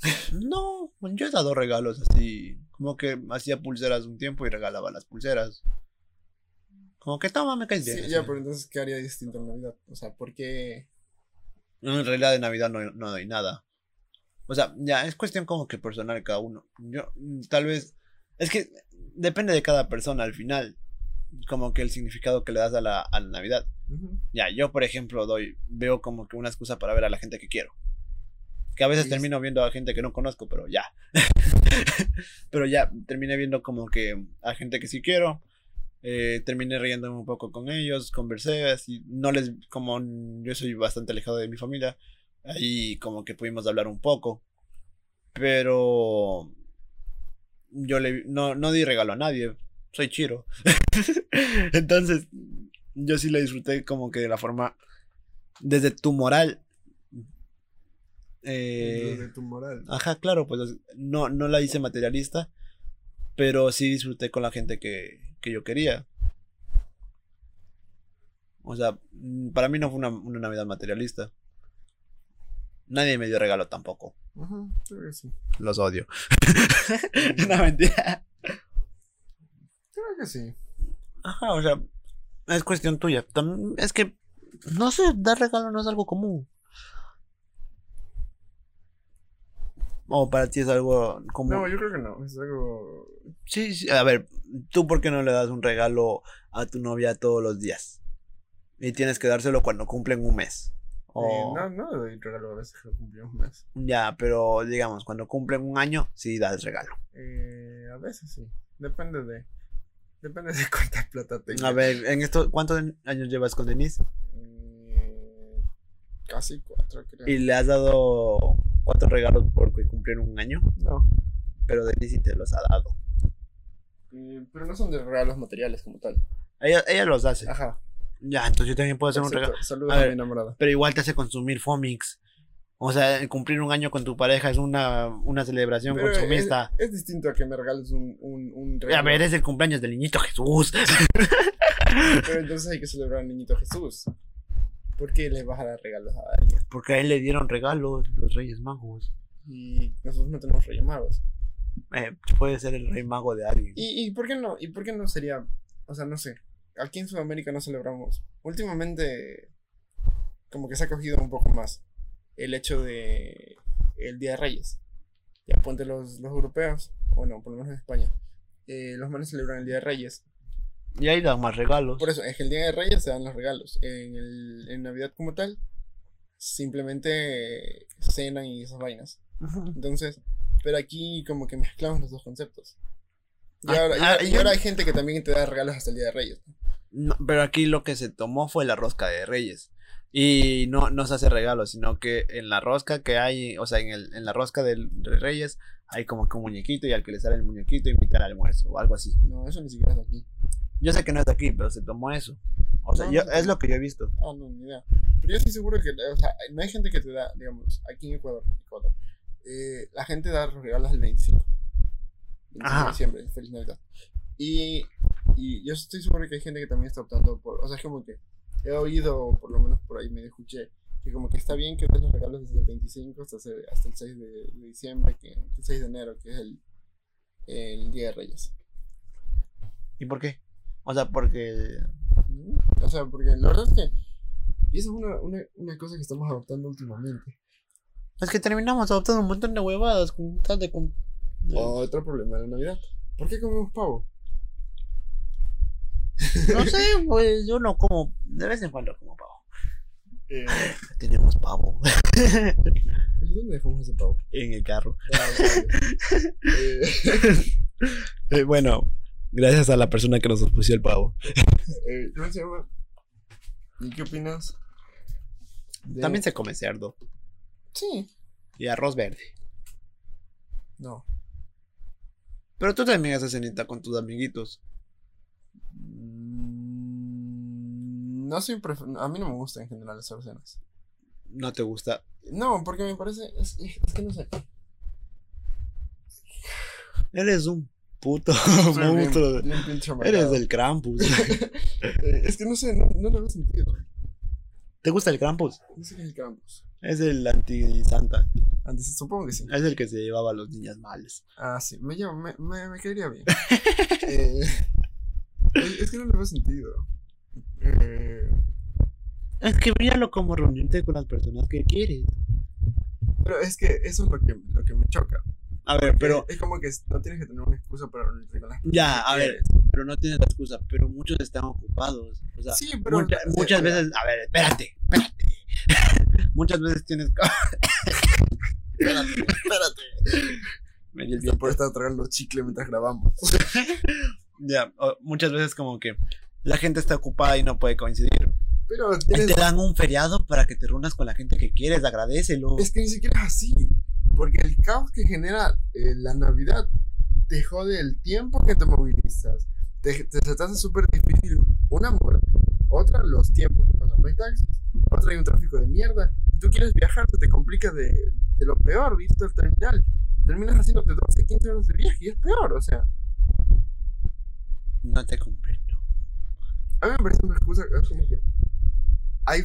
no, yo he dado regalos así, como que hacía pulseras un tiempo y regalaba las pulseras. Como que toma, me caes bien. Sí, así. ya, pero entonces, ¿qué haría distinto en Navidad? O sea, ¿por qué? En realidad de Navidad no, no doy nada. O sea, ya, es cuestión como que personal de cada uno. Yo, tal vez, es que depende de cada persona al final. Como que el significado que le das a la, a la Navidad. Ya, yo por ejemplo doy, veo como que una excusa para ver a la gente que quiero. Que a veces Sí. termino viendo a gente que no conozco, pero ya. pero ya, terminé viendo como que a gente que sí quiero. Eh, terminé riéndome un poco con ellos, conversé, así, no les, como yo soy bastante alejado de mi familia, ahí como que pudimos hablar un poco, pero yo le, no, no di regalo a nadie, soy chiro, entonces yo sí le disfruté como que de la forma, desde tu moral, eh, de tu moral. Ajá, claro, pues no, no la hice materialista, pero sí disfruté con la gente que, que yo quería. O sea, mm, para mí no fue una, una Navidad materialista. Nadie me dio regalo tampoco. Ujú, creo que sí. Los odio. no, mentira. Creo que sí. Ajá, o sea, es cuestión tuya. Es que No sé, dar regalo no es algo común. O para ti es algo común. No, yo creo que no. Es algo. Sí, sí, a ver, ¿tú por qué no le das un regalo a tu novia todos los días? Y tienes que dárselo cuando cumplen un mes. Eh, O... no, no le doy regalo a veces que cumplimos un mes. Ya, pero digamos, cuando cumplen un año, sí das regalo. Eh, a veces sí. Depende de. Depende de cuánta plata tenga. A ver, en esto, ¿cuántos años llevas con Denise? Eh, casi cuatro, creo. Y le has dado cuatro regalos porque cumplieron un año, No. pero Denise sí te los ha dado. Eh, pero no son de regalos materiales como tal. Ella, ella los hace. Ajá. Ya, entonces yo también puedo hacer un regalo. Saludos A a, ver. mi enamorada. Pero igual te hace consumir Fomix. O sea, cumplir un año con tu pareja es una, una celebración Pero consumista. Es, es distinto a que me regales un, un, un A regalo. ver, es el cumpleaños del niñito Jesús. Pero entonces hay que celebrar al niñito Jesús. ¿Por qué le vas a dar regalos a alguien? Porque a él le dieron regalos los Reyes Magos. Y nosotros no tenemos reyes magos. Eh, puede ser el rey mago de alguien. ¿Y, ¿Y por qué no? ¿Y por qué no sería? O sea, no sé. Aquí en Sudamérica no celebramos. Últimamente, como que se ha cogido un poco más el hecho de el Día de Reyes. Ya ponte los, los europeos, bueno, por lo menos en España. eh, los manes celebran el Día de Reyes. Y ahí dan más regalos. Por eso, es que el Día de Reyes se dan los regalos. En, el, en Navidad como tal, simplemente cenan y esas vainas. Entonces, pero aquí como que mezclamos los dos conceptos. Y, Ah, ahora, y ah, ahora- y yo- ahora hay gente que también te da regalos hasta el Día de Reyes. No, pero aquí lo que se tomó fue la rosca de Reyes. Y no, no se hace regalo, sino que en la rosca que hay, o sea, en, el, en la rosca de Reyes, hay como que un muñequito y al que le sale el muñequito invita al almuerzo o algo así. No, eso ni siquiera es aquí. Yo sé que no es de aquí, pero se tomó eso. O sea, No, yo, no. es lo que yo he visto. Ah, no, ni idea. Pero yo estoy seguro que, o sea, no hay gente que te da, digamos, aquí en Ecuador, Ecuador eh, la gente da los regalos el 25. 25 Ajá. de diciembre, feliz Navidad. Y, y yo estoy seguro que hay gente que también está optando por, o sea, es como que he oído, por lo menos por ahí me escuché, que como que está bien que des los regalos desde el 25 hasta, hasta el 6 de, de diciembre, que el 6 de enero, que es el, el Día de Reyes. ¿Y por qué? O sea, porque... O sea, porque la verdad es que y esa es una, una, una cosa que estamos adoptando últimamente. Es que terminamos adoptando un montón de huevadas con tal de... con- Otro problema de la Navidad. ¿Por qué comemos pavo? No sé, pues yo no como... De vez en cuando como pavo. Eh, Tenemos pavo ¿Y dónde dejamos ese pavo? en el carro. Ah, vale. Eh, Eh, bueno, gracias a la persona que nos puso el pavo. eh, ¿Cómo se llama? ¿Y qué opinas? de- También se come cerdo. Sí. Y arroz verde. No. Pero tú también haces cenita con tus amiguitos. Mm, No soy pref- A mí no me gusta en general hacer cenas. No te gusta. No, porque me parece. Es, es que no sé. Eres un puto bien- monstruo. bien Eres del Krampus. Eh, es que no sé, no, no le veo sentido. ¿Te gusta el Krampus? No sé qué es el campus. Es el anti-santa. Supongo que sí. Es el que se llevaba a los niños males. Ah, sí, me, llama- me, me, me caería bien. Eh, es es que no le veo sentido. Eh, Es que míralo como reunirte con las personas que quieres. pero es que eso es lo que, lo que me choca. A ver, pero. Es como que no tienes que tener una excusa para reunirte con las. Ya, a ver, pero no tienes la excusa. Pero muchos están ocupados. O sea, Sí, pero. mucha- muchas veces. A ver, espérate, espérate. muchas veces tienes. Espérate, espérate. Me di el puede estar tragando chicle mientras grabamos. Ya, o- muchas veces como que la gente está ocupada y no puede coincidir. Pero tienes- te dan un feriado para que te reúnas con la gente que quieres, agradecelo. es que ni siquiera es así. Porque el caos que genera eh, la Navidad te jode el tiempo que te movilizas. Te, te, te hace súper difícil. Una, moverte. Otra, los tiempos. No hay taxis. Otra, hay un tráfico de mierda. Si tú quieres viajar, te complica de, de lo peor, visto el terminal. Terminas haciéndote 12, 15 horas de viaje y es peor. O sea, No te comprendo. a mí me parece una excusa. Es como que. Hay,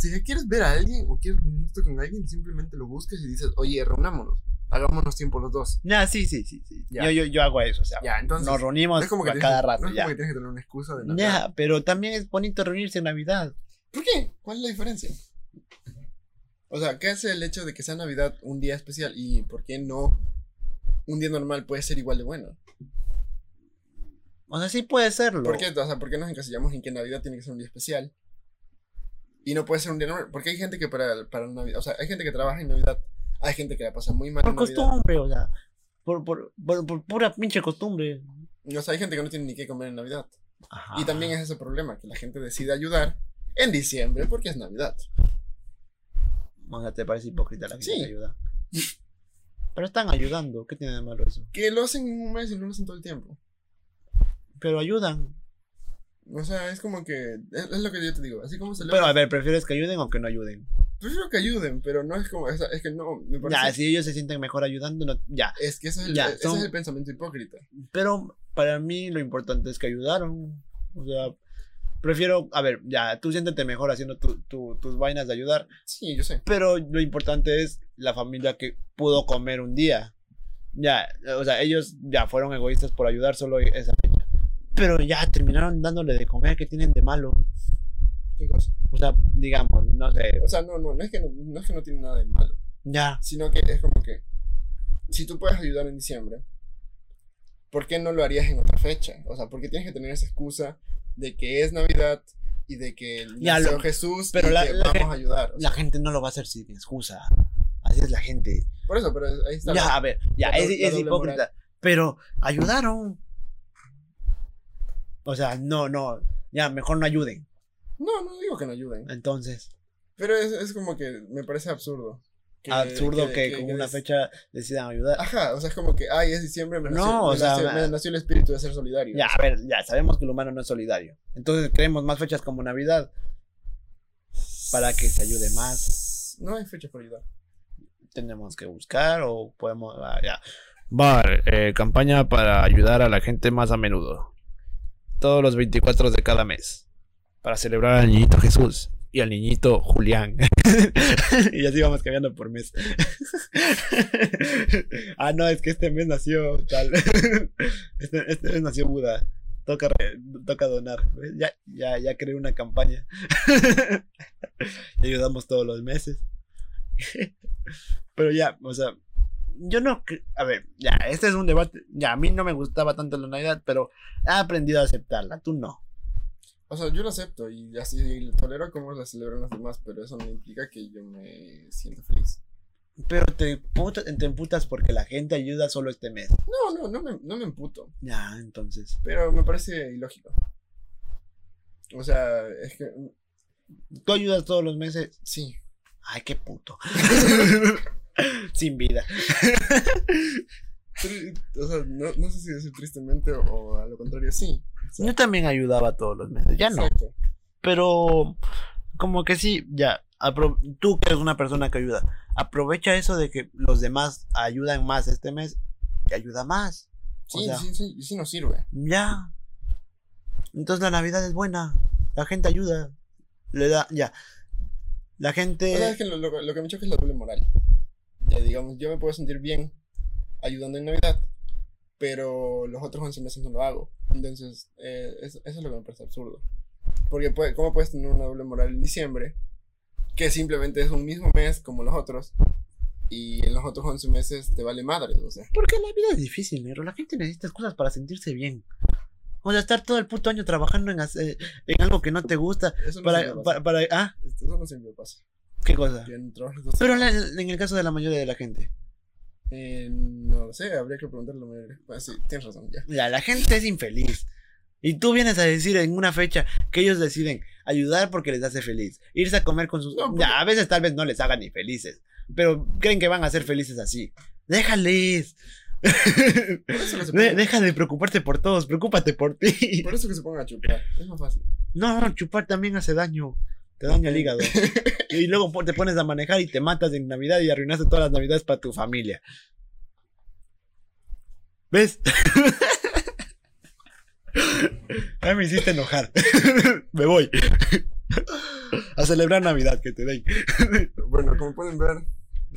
si ya quieres ver a alguien o quieres reunirte con alguien, simplemente lo buscas y dices, oye, reunámonos. Hagámonos tiempo los dos. Ya, sí, sí, sí, sí. Ya. Yo, yo, yo hago eso, o sea, Ya, entonces. nos reunimos No es como que a cada que- rato, no es ya. como que tienes que tener una excusa de Navidad. Ya, pero también es bonito reunirse en Navidad. ¿Por qué? ¿Cuál es la diferencia? O sea, ¿qué hace el hecho de que sea Navidad un día especial y por qué no un día normal puede ser igual de bueno? O sea, sí puede serlo. ¿Por qué, o sea, ¿por qué nos encasillamos en que Navidad tiene que ser un día especial? Y no puede ser un día normal. Porque hay gente que para, para Navidad, o sea, hay gente que trabaja en Navidad, hay gente que la pasa muy mal Por en Navidad. costumbre, o sea. Por, por, por, por pura pinche costumbre. O sea, hay gente que no tiene ni qué comer en Navidad. Ajá. Y también es ese problema, que la gente decide ayudar en diciembre porque es Navidad. O sea, te parece hipócrita la gente Sí. que ayuda. Pero están ayudando. ¿Qué tiene de malo eso? Que lo hacen en un mes y no lo hacen todo el tiempo. Pero ayudan. O sea, es como que. Es, es lo que yo te digo. Así como se Pero a ver, ¿prefieres que ayuden o que no ayuden? Prefiero que ayuden, pero no es como. es que no. Me parece. Ya, si ellos se sienten mejor ayudando, no, ya. Es que ese es, el, Ya, ese son- es el pensamiento hipócrita. Pero para mí lo importante es que ayudaron. O sea, prefiero, a ver, ya, tú siéntete mejor haciendo tu- tu- tus vainas de ayudar. Sí, yo sé. Pero lo importante es la familia que pudo comer un día. Ya, o sea, ellos ya fueron egoístas por ayudar solo esa fecha. Pero ya terminaron dándole de comer, ¿qué tienen de malo? ¿Qué cosa? O sea, digamos, no sé, O sea, no, no, no es que no, no es que no tiene nada de malo. ya. Sino que es como que. Si tú puedes ayudar en diciembre, ¿por qué no lo harías en otra fecha? O sea, ¿por qué tienes que tener esa excusa de que es Navidad y de que nació Jesús pero y la- que la vamos gen- a ayudar? O sea, La gente no lo va a hacer sin excusa. Así es la gente. por eso, pero ahí está. Ya, la- a ver, ya, la es, es hipócrita. Pero ayudaron. O sea, no, no. Ya, mejor no ayuden. No, no digo que no ayuden. Entonces, Pero es, es como que me parece absurdo. que- absurdo que, con una des- fecha decidan ayudar. Ajá, o sea, es como que, ay, es diciembre, me, No, nació, o me sea, nació- me nació el espíritu de ser solidario. Ya, a ver, ya sabemos que el humano no es solidario. Entonces creemos más fechas como Navidad para que se ayude más. No hay fecha para ayudar. Tenemos que buscar o podemos. ah, ya. Bar, eh, campaña para ayudar a la gente más a menudo. Todos los 24 de cada mes. Para celebrar al niñito Jesús y al niñito Julián. y así vamos cambiando por mes. ah, no, es que este mes nació tal. este, este mes nació Buda. Toca, toca donar. Ya, ya, ya creé una campaña. y ayudamos todos los meses. Pero ya, o sea, yo no. A ver, ya, este es un debate. Ya, a mí no me gustaba tanto la Navidad, pero he aprendido a aceptarla. Tú no. O sea, yo lo acepto y así tolero cómo la celebran los demás, pero eso no implica que yo me sienta feliz. Pero te, puta- te emputas porque la gente ayuda solo este mes. No, no, no me, no me emputo, Ya, entonces. pero me parece ilógico. O sea, es que Tú ayudas todos los meses. sí. Ay, qué puto. Sin vida. O sea, no, no sé si decir tristemente o, o a lo contrario, sí. O sea, Yo también ayudaba todos los meses. Ya no. exacto. Pero como que sí, ya. Tú que eres una persona que ayuda. Aprovecha eso de que los demás ayudan más este mes. Y ayuda más. Sí, O sea- sí, sí, y sí nos sirve. Ya. Entonces la Navidad es buena. La gente ayuda. Le da, ya. La gente. O sea, es que lo, lo- lo que me choca es la doble moral. Ya digamos, yo me puedo sentir bien ayudando en Navidad, pero los otros 11 meses no lo hago. Entonces, eh, eso, eso es lo que me parece absurdo. Porque, puede, ¿cómo puedes tener una doble moral en diciembre? Que simplemente es un mismo mes como los otros, y en los otros 11 meses te vale madre, o sea. Porque la vida es difícil, negro. La gente necesita excusas para sentirse bien. O sea, estar todo el puto año trabajando en, hacer- en algo que no te gusta. Eso no Para, siempre para, pasa. para- ah, Eso no siempre pasa. Qué cosa. Pero en, la- en el caso de la mayoría de la gente. eh, no lo sé, habría que preguntarle a la mayoría. Ah, sí, tienes razón, ya. Ya, la gente es infeliz. Y tú vienes a decir en una fecha que ellos deciden ayudar porque les hace feliz. Irse a comer con sus... No, pero- Ya, a veces tal vez no les hagan ni felices. Pero creen que van a ser felices así. Déjales. De- deja de preocuparte por todos, preocúpate por ti. Por eso que se pongan a chupar, es más fácil. No, chupar también hace daño. Te daña el hígado. Y luego te pones a manejar y te matas en Navidad y arruinaste todas las Navidades para tu familia. ¿Ves? Ya me hiciste enojar. Me voy. A celebrar Navidad que te den. Bueno, como pueden ver,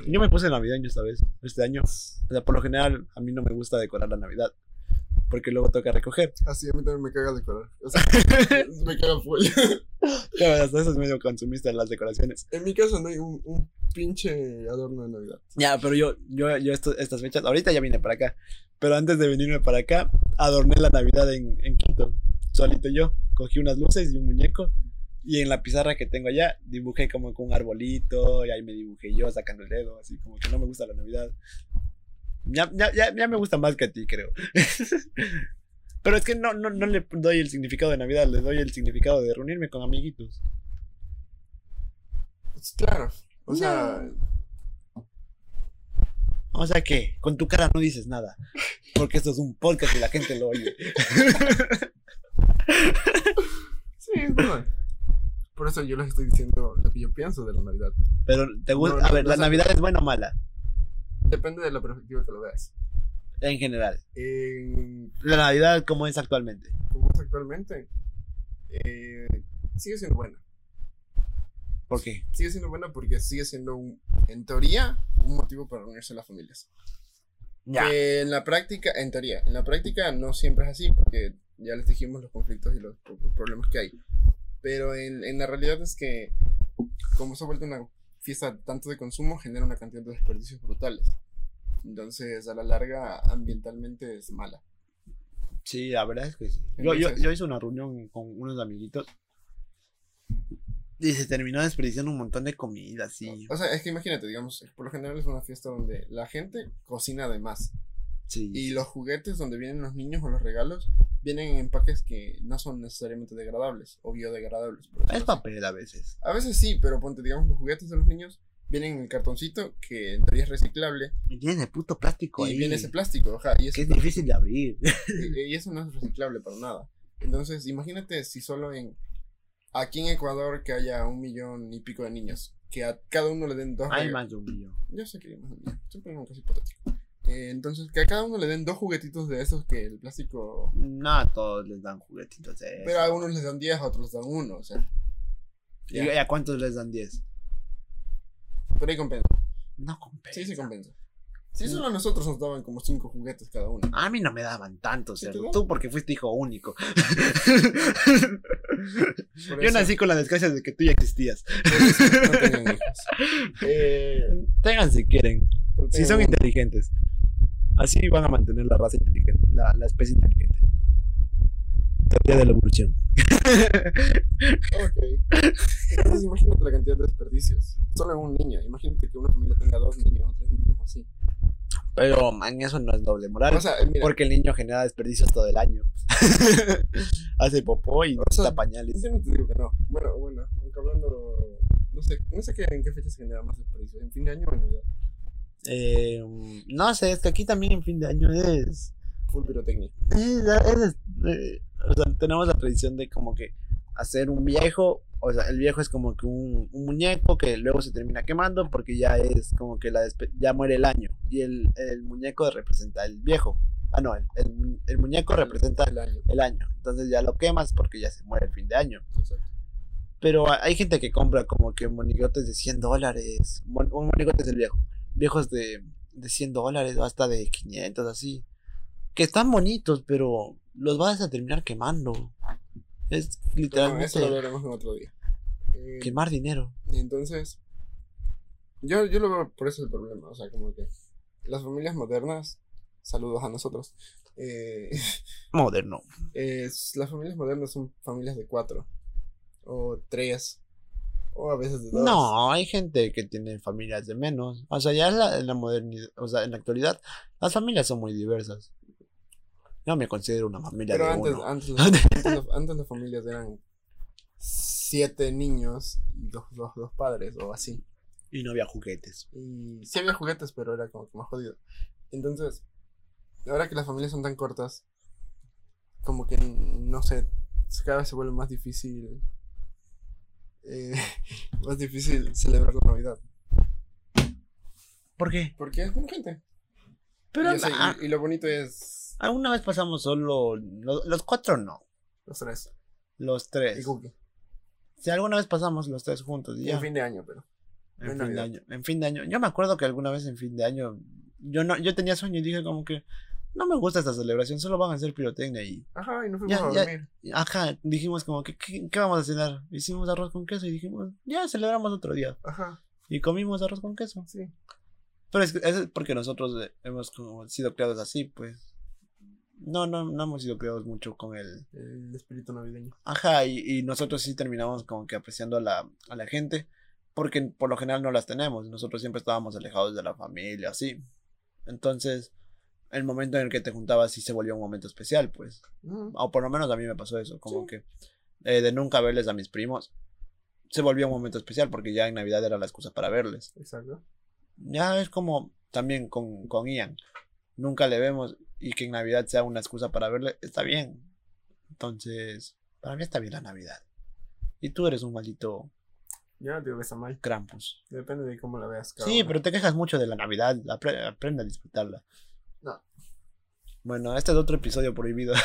Yo me puse navideño esta vez, este año. O sea, por lo general, a mí no me gusta decorar la Navidad. Porque luego toca recoger. Así a mí también me caga decorar. O sea, me caga full. Claro, hasta eso es medio consumista las decoraciones. En mi caso no hay un, un pinche adorno de Navidad. Ya, pero yo, yo, yo esto- estas fechas, ahorita ya vine para acá, pero antes de venirme para acá, adorné la Navidad en, en Quito, solito yo, cogí unas luces y un muñeco, y en la pizarra que tengo allá, dibujé como con un arbolito, y ahí me dibujé yo sacando el dedo, así como que no me gusta la Navidad. Ya, ya, ya, ya me gusta más que a ti, creo. Pero es que no, no, no le doy el significado de Navidad, le doy el significado de reunirme con amiguitos. Pues, claro. O sea, O sea que con tu cara no dices nada. Porque esto es un podcast y la gente lo oye. sí, es verdad. Por eso yo les estoy diciendo lo que yo pienso de la Navidad. Pero te gusta. No, a ver, ¿la. Navidad es buena o mala? Depende de la perspectiva que lo veas. En general. En, La Navidad, como es actualmente? como es actualmente, eh, sigue siendo buena. ¿Por qué? Sigue siendo buena porque sigue siendo, un, en teoría, un motivo para reunirse las familias. Que en la práctica, en teoría, en la práctica no siempre es así, porque ya les dijimos los conflictos y los pro- problemas que hay. Pero en, en la realidad es que, como se ha vuelto una fiesta tanto de consumo, genera una cantidad de desperdicios brutales. Entonces, a la larga, ambientalmente es mala. Sí, la verdad es que sí. Yo, yo, yo hice una reunión con unos amiguitos. Y se terminó desperdiciando un montón de comida, sí. O sea, es que imagínate, digamos, por lo general es una fiesta donde la gente cocina de más. Sí. Y los juguetes donde vienen los niños o los regalos vienen en empaques que no son necesariamente degradables o biodegradables. Es así. papel a veces. A veces sí, pero ponte, digamos, los juguetes de los niños vienen en el cartoncito que en teoría es reciclable Y tiene puto plástico y ahí. viene ese plástico, ajá, y, que es difícil de abrir. y- y eso no es reciclable para nada. Entonces, imagínate si solo en aquí en Ecuador que haya un millón y pico de niños, que a cada uno le den dos Hay más de un millón. Yo sé que hay más de un millón, estoy poniendo un caso hipotético. Eh, entonces, que a cada uno le den dos juguetitos de esos que el plástico No a todos les dan juguetitos de eso. Pero a unos les dan 10, a otros les dan 1, o sea. ¿Y ya. a cuántos les dan 10? Pero ahí compensa. No compensa. Sí, sí compensa. Si solo a nosotros nos daban como 5 juguetes cada uno. A mí no me daban tantos, ¿Sí? Tú porque fuiste hijo único. Yo nací con la desgracia de que tú ya existías. por eso no tengan hijos. Eh, Tengan si quieren. Tengan son inteligentes. Así van a mantener la raza inteligente, la, la especie inteligente. Teoría de la evolución. Ok. Entonces, imagínate la cantidad de desperdicios. Solo en un niño. Imagínate que una familia tenga dos niños o tres niños o así. Pero, man, eso no es doble moral. O sea, mira, porque el niño genera desperdicios todo el año. Hace popó y sea, necesita pañales. yo no te digo que no. Bueno, bueno, aunque hablando. No sé, no sé qué, en qué fecha se genera más desperdicios. ¿En fin de año o en Navidad? Eh, no sé, es que aquí también en fin de año es. Full pirotecnia. es- es- eh, o sea, tenemos la tradición de como que hacer un viejo. O sea, el viejo es como que un, un muñeco que luego se termina quemando porque ya es como que la ya muere el año. Y el, el muñeco representa el viejo. Ah, no, el, el mu- el muñeco representa el año. el año. Entonces ya lo quemas porque ya se muere el fin de año. Exacto. Pero ha- hay gente que compra como que monigotes de 100 dólares. Mon- un monigote es el viejo. Viejos de, de 100 dólares o hasta de 500, así. Que están bonitos, pero los vas a terminar quemando. Es literalmente eso lo hablaremos en otro día. Eh, quemar dinero. Entonces, yo, yo lo veo por eso el problema. O sea, como que las familias modernas, saludos a nosotros, eh, Moderno. las familias modernas son familias de cuatro, o tres, o a veces de dos. No, hay gente que tiene familias de menos. O sea, ya en la, en la modernidad, o sea, en la actualidad, las familias son muy diversas. Yo me considero una familia Pero de antes, uno. antes, antes, las- antes las familias eran siete niños y dos, dos, dos padres, o así. Y no había juguetes. Y sí había juguetes, pero era como que más jodido. Entonces, ahora que las familias son tan cortas, como que, no sé, cada vez se vuelve más difícil. Eh, más difícil celebrar la Navidad. ¿Por qué? Porque es con gente. Pero y, y- y lo bonito es alguna vez pasamos solo. lo- los cuatro no. los tres. Los Y tres. Cookie. Si alguna vez pasamos los tres juntos. Y Y ya. en fin de año, pero. En en fin de año. En fin de año. Yo me acuerdo que alguna vez en fin de año. Yo no, yo tenía sueño y dije como que. No me gusta esta celebración, solo van a hacer pirotecnia y, Ajá, y nos fuimos Ya, a ya. dormir. ajá, dijimos como que, ¿qué, qué vamos a cenar? Hicimos arroz con queso y dijimos, ya, celebramos otro día. Ajá, Y comimos arroz con queso. sí. Pero es, es porque nosotros eh, hemos como sido criados así, pues. No, no, no hemos sido criados mucho con el... El espíritu navideño. Ajá, y, y nosotros sí terminamos como que apreciando a la, a la gente, porque por lo general no las tenemos, nosotros siempre estábamos alejados de la familia, así. Entonces, el momento en el que te juntabas sí se volvió un momento especial, pues. O por lo menos a mí me pasó eso, como Sí. que eh, de nunca verles a mis primos, se volvió un momento especial, porque ya en Navidad era la excusa para verles. Exacto. Ya es como también con, con Ian. Nunca le vemos y que en Navidad sea una excusa para verle, está bien. Entonces, para mí está bien la Navidad. Y tú eres un maldito Yo no digo que está mal. Krampus. Depende de cómo la veas. Sí, pero te quejas mucho de la Navidad. apre- aprende a disfrutarla. No. Bueno, este es otro episodio prohibido.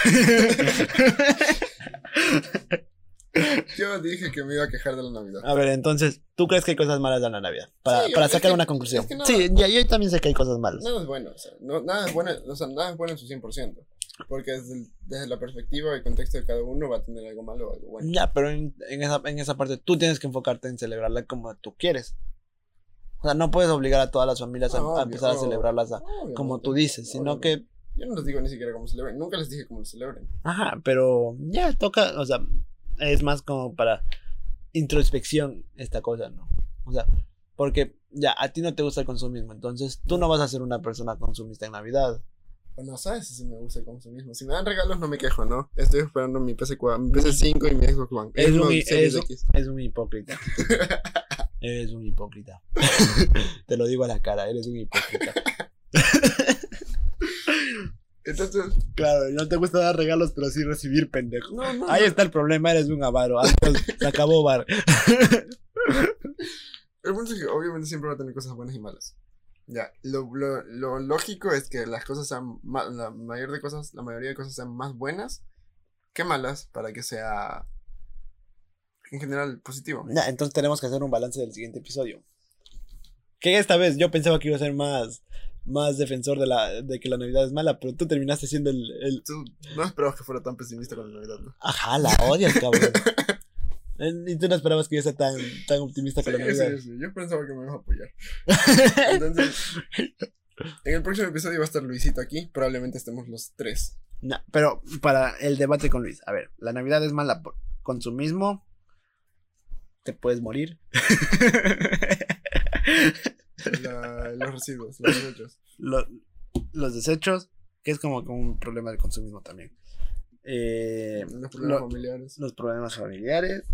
Yo dije que me iba a quejar de la Navidad. a ver, entonces, ¿tú crees que hay cosas malas de la Navidad? Para, Sí, para es sacar que- una conclusión. es que no- Sí, ya, yo también sé que hay cosas malas. Nada es bueno, o sea, no, nada es bueno, o sea, nada es bueno en su 100%. Porque desde, el- desde la perspectiva y contexto de cada uno va a tener algo malo o algo bueno. Ya, pero en, en esa, en esa parte tú tienes que enfocarte en celebrarla como tú quieres. O sea, no puedes obligar a todas las familias a, a Obvio, empezar a celebrarlas a- como tú dices, sino que, Yo no les digo ni siquiera cómo celebren, nunca les dije cómo lo celebren. ajá, pero ya toca, o sea, es más como para introspección esta cosa, ¿no? O sea, porque ya, a ti no te gusta el consumismo, entonces tú no vas a ser una persona consumista en Navidad. O no sabes si me gusta el consumismo. Si me dan regalos no me quejo, ¿no? Estoy esperando mi PS4, mi PS5 y mi Xbox One. Es un, hi- Series es, es un hipócrita. eres un hipócrita. te lo digo a la cara, eres un hipócrita. Entonces, Claro, no te gusta dar regalos, pero sí recibir pendejos. no, no. Ahí no. está el problema, eres un avaro. Adiós, se acabó bar. El punto es que obviamente siempre va a tener cosas buenas y malas. Ya, lo, lo, lo lógico es que las cosas sean, la mayor de cosas, la mayoría de cosas sean más buenas que malas para que sea en general positivo. Ya, entonces tenemos que hacer un balance del siguiente episodio. Que esta vez yo pensaba que iba a ser más, más defensor de, la, de que la Navidad es mala, pero tú terminaste siendo el... el... Tú no esperabas que fuera tan pesimista con la Navidad, ¿no? Ajá, la odias, cabrón. Y tú no esperabas que yo sea tan, tan optimista con la Navidad. sí, sí, yo pensaba que me ibas a apoyar. Entonces, en el próximo episodio va a estar Luisito aquí, probablemente estemos los tres. No, pero para el debate con Luis, a ver, la Navidad es mala por consumismo, te puedes morir. La- los residuos, los desechos. Lo- los desechos, que es como, como un problema del consumismo también. Eh, Los problemas lo- familiares. los problemas familiares.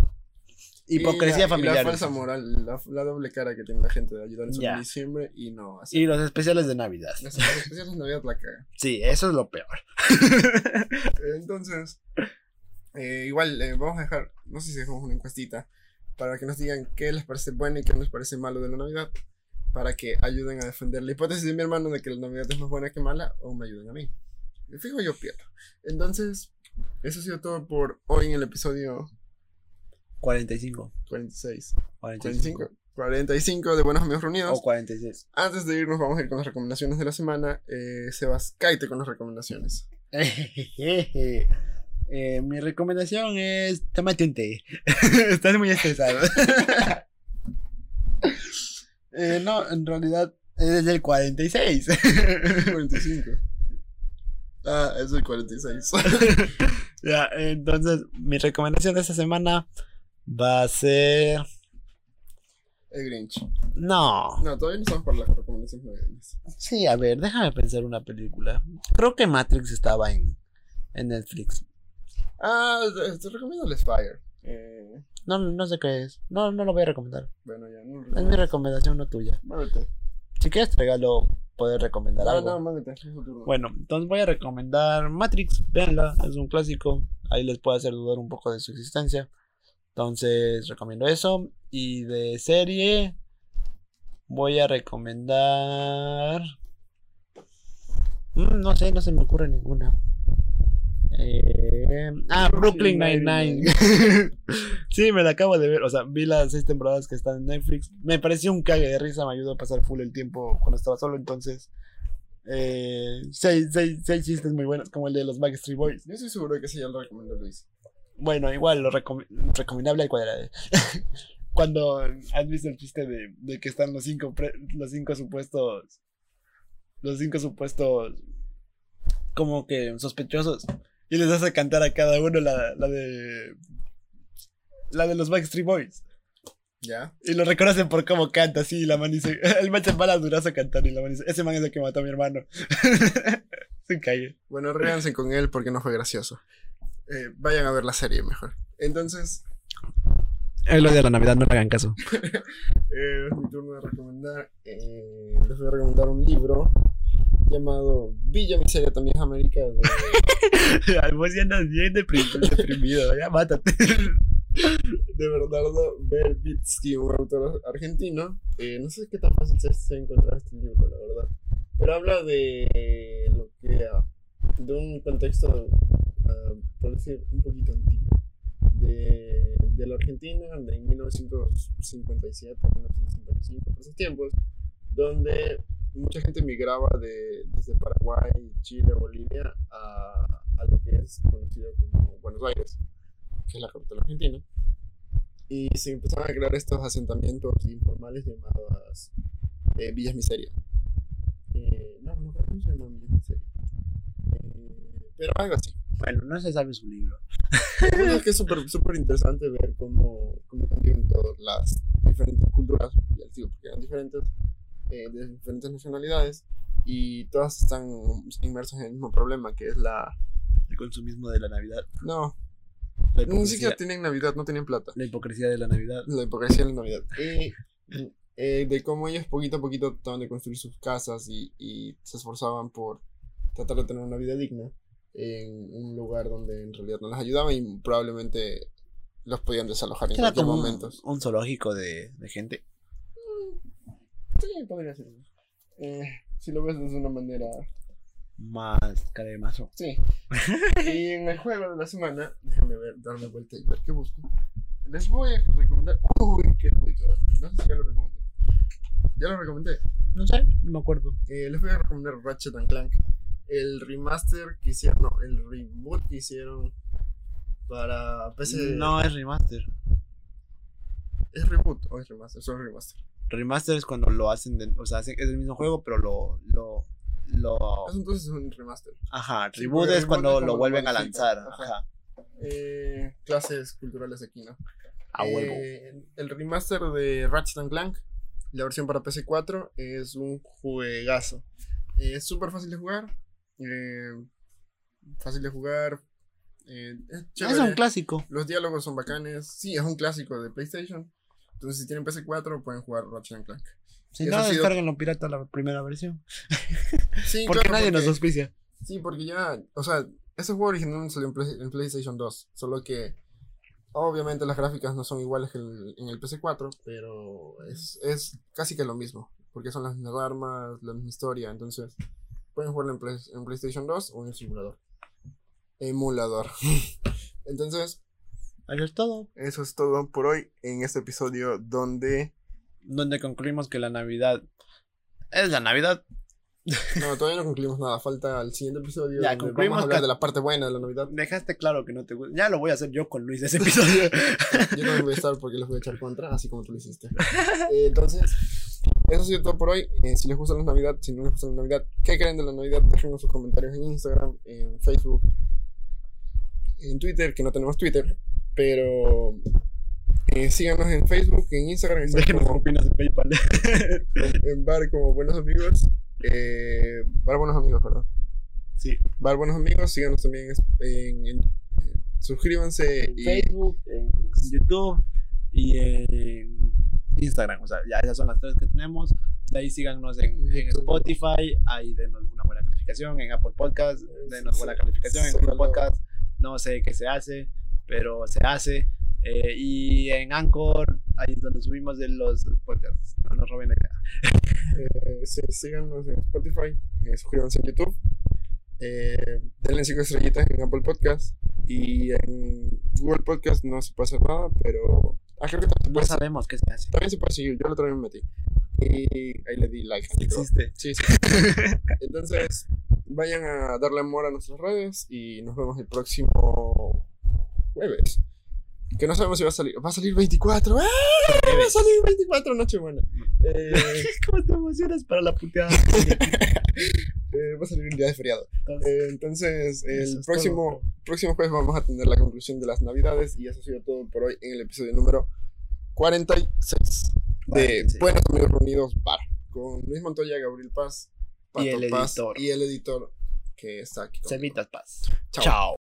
Y Hipocresía y familiar. la falsa moral, la, la doble cara que tiene la gente de ayudar en diciembre y no hacer. Y los especiales de Navidad. Las especiales de Navidad la caga. Sí, eso es lo peor. Entonces, eh, igual eh, vamos a dejar, no sé si dejamos una encuestita para que nos digan qué les parece bueno y qué les parece malo de la Navidad, para que ayuden a defender la hipótesis de mi hermano de que la Navidad es más buena que mala, o me ayuden a mí. Me fijo, yo pierdo. Entonces, eso ha sido todo por hoy en el episodio 45. 46. 45. 45. 45 de Buenos Amigos Reunidos. O 46. Antes de irnos, vamos a ir con las recomendaciones de la semana. Eh, Sebas, cállate con las recomendaciones. Eh, mi recomendación es tómate un té. Estás muy estresado. Eh, no, en realidad es del 46. 45. Ah, es el 46. ya, entonces mi recomendación de esta semana va a ser... el Grinch. No. No, todavía no estamos para las recomendaciones navideñas. Sí, a ver, déjame pensar una película. Creo que Matrix estaba en, en Netflix. Ah, te, te recomiendo el Spire. Eh, No, no sé qué es. No, no lo voy a recomendar. bueno, ya, no Es mi recomendación, no tuya. Muévete. Si quieres, te regalo poder recomendar No, algo. no, muévete. es tu turno. Bueno, entonces voy a recomendar Matrix. Véanla, es un clásico. Ahí les puede hacer dudar un poco de su existencia. Entonces, recomiendo eso. Y de serie, voy a recomendar. Mm, no sé, no se me ocurre ninguna. Eh, Ah, Brooklyn Nine-Nine. sí, me la acabo de ver. O sea, vi las seis temporadas que están en Netflix. Me pareció un cague de risa. Me ayudó a pasar full el tiempo cuando estaba solo. Entonces, Eh, seis, seis, seis chistes muy buenos, como el de los Backstreet Boys. Yo estoy seguro que ese ya lo recomendó Luis. Bueno, igual, lo recom- recomendable al cuadrado. Cuando has visto el chiste de, de que están los cinco, pre- los cinco supuestos, los cinco supuestos, como que sospechosos, y les hace cantar a cada uno la, la de, la de los Backstreet Boys. ¿Ya? Y lo reconocen por cómo canta, así, y la man dice, el man se va a durazo a cantar, y la man dice, ese man es el que mató a mi hermano. se cae. Bueno, ríanse con él porque no fue gracioso. Eh, vayan a ver la serie mejor. Entonces, Es lo de la Navidad, no le hagan caso. eh, es mi turno de recomendar. eh, les voy a recomendar un libro llamado Villa Miseria también es América de, Ay, vos ya andas bien deprim- deprimido, ya mátate. de Bernardo Verbitsky, un autor argentino. Eh, no sé qué tan fácil se encontrar este libro, la verdad. Pero habla de lo que. ah, de un contexto, ah, por decir, un poquito antiguo. De, de la Argentina, de 1957, 1955, por esos tiempos, donde mucha gente migraba de, desde Paraguay, Chile, Bolivia a, a lo que es conocido como Buenos Aires, que es la capital argentina. Y se empezaron a crear estos asentamientos informales llamados eh, Villas Miseria. Eh, no, no creo que se llaman Villas Miseria. Eh, pero algo así. Bueno, no se sabe su libro. Es que es súper súper interesante ver cómo, cómo todas las diferentes culturas, porque eran diferentes, eh, de diferentes nacionalidades, y todas están inmersas en el mismo problema, que es la... El consumismo de la Navidad. No, La ni siquiera tienen Navidad, no tienen plata. la hipocresía de la Navidad. La hipocresía de la Navidad. Y eh, de cómo ellos poquito a poquito trataban de construir sus casas y, y se esforzaban por tratar de tener una vida digna en un lugar donde en realidad no les ayudaban y probablemente los podían desalojar en cualquier como un, momento. un zoológico de, de gente. Sí, podría ser. Eh, si lo ves desde una manera. Más cara de mazo. Sí. y en el juego de la semana, déjame ver, darme vuelta y ver qué busco. Les voy a recomendar. Uy, qué juego. No sé si ya lo recomendé. Ya lo recomendé. No sé, no me acuerdo. Eh, les voy a recomendar Ratchet and Clank. El remaster que hicieron, no, el reboot que hicieron para PC. No es remaster. ¿Es reboot o es remaster? Solo remaster. Remaster es cuando lo hacen, de- o sea, es el mismo juego, pero lo, lo, lo, entonces es un remaster. ajá, reboot es cuando lo vuelven a lanzar, ajá. ajá, Eh, clases culturales aquí, ¿no? a huevo. Eh, el remaster de Ratchet and Clank, la versión para PC4, es un juegazo. Eh, es súper fácil de jugar. eh, fácil de jugar. es un clásico. Los diálogos son bacanes. Sí, es un clásico de PlayStation. Entonces, si tienen PC4, pueden jugar Ratchet and Clank. Si no, ha sido- descarguenlo pirata la primera versión. Sí, Porque claro, nadie nos porque- auspicia. Sí, porque ya, o sea, ese juego originalmente salió en, Play- en PlayStation 2, solo que obviamente las gráficas no son iguales que el- en el PC4, pero es, es casi que lo mismo, porque son las mismas armas, la misma historia, entonces pueden jugarlo en, Play- en PlayStation 2 o en el simulador. Emulador. entonces, Eso es todo. eso es todo por hoy en este episodio donde... Donde concluimos que la Navidad es la Navidad. No, todavía no concluimos nada, falta el siguiente episodio. Ya, donde concluimos vamos a hablar que- de la parte buena de la Navidad. Dejaste claro que no te gusta. Ya lo voy a hacer yo con Luis ese episodio. Yo también voy a estar porque los voy a echar contra, así como tú lo hiciste. Eh, entonces, eso ha sido todo por hoy. Eh, si les gusta la Navidad, si no les gusta la Navidad, ¿qué creen de la Navidad? Déjenos sus comentarios en Instagram, en Facebook, en Twitter, que no tenemos Twitter, pero eh, síganos en Facebook, en Instagram, Déjenos como- propinas de PayPal. en, en Bar como Buenos Amigos. Eh, bar Buenos Amigos, ¿verdad? Sí. Bar Buenos Amigos, síganos también en, en- en- suscríbanse En y Facebook, en YouTube y en Instagram. O sea, ya esas son las tres que tenemos. De ahí síganos en, en. Spotify. Ahí denos una buena calificación. En Apple Podcast, denos buena calificación. En Google Podcast, no sé qué se hace, pero se hace. Eh, y en Anchor, ahí es donde subimos de los podcasts. No nos roben la idea. Eh, sí, síganos en Spotify, eh, suscríbanse en YouTube, eh, denle 5 estrellitas en Apple Podcast y en Google Podcast no se puede hacer nada, pero ah, creo que No sabemos qué se hace. también se puede seguir, yo lo también me metí. Y ahí le di like. Existe. Sí, sí. Entonces, vayan a darle amor a nuestras redes y nos vemos el próximo jueves. Que no sabemos si va a salir. Va a salir 24. ¡Ah! Va a salir 24 Nochebuena. Eh, ¿Cómo te emocionas para la puteada? eh, va a salir un día de feriado. Eh, entonces, el próximo, próximo jueves vamos a tener la conclusión de las navidades. Y eso ha sido todo por hoy en el episodio número 46 de 46. Buenos Amigos Reunidos Bar. Con Luis Montoya, Gabriel Paz, Pato Y el Paz editor. y el editor que está aquí. Semitas paz. Chao. Chao.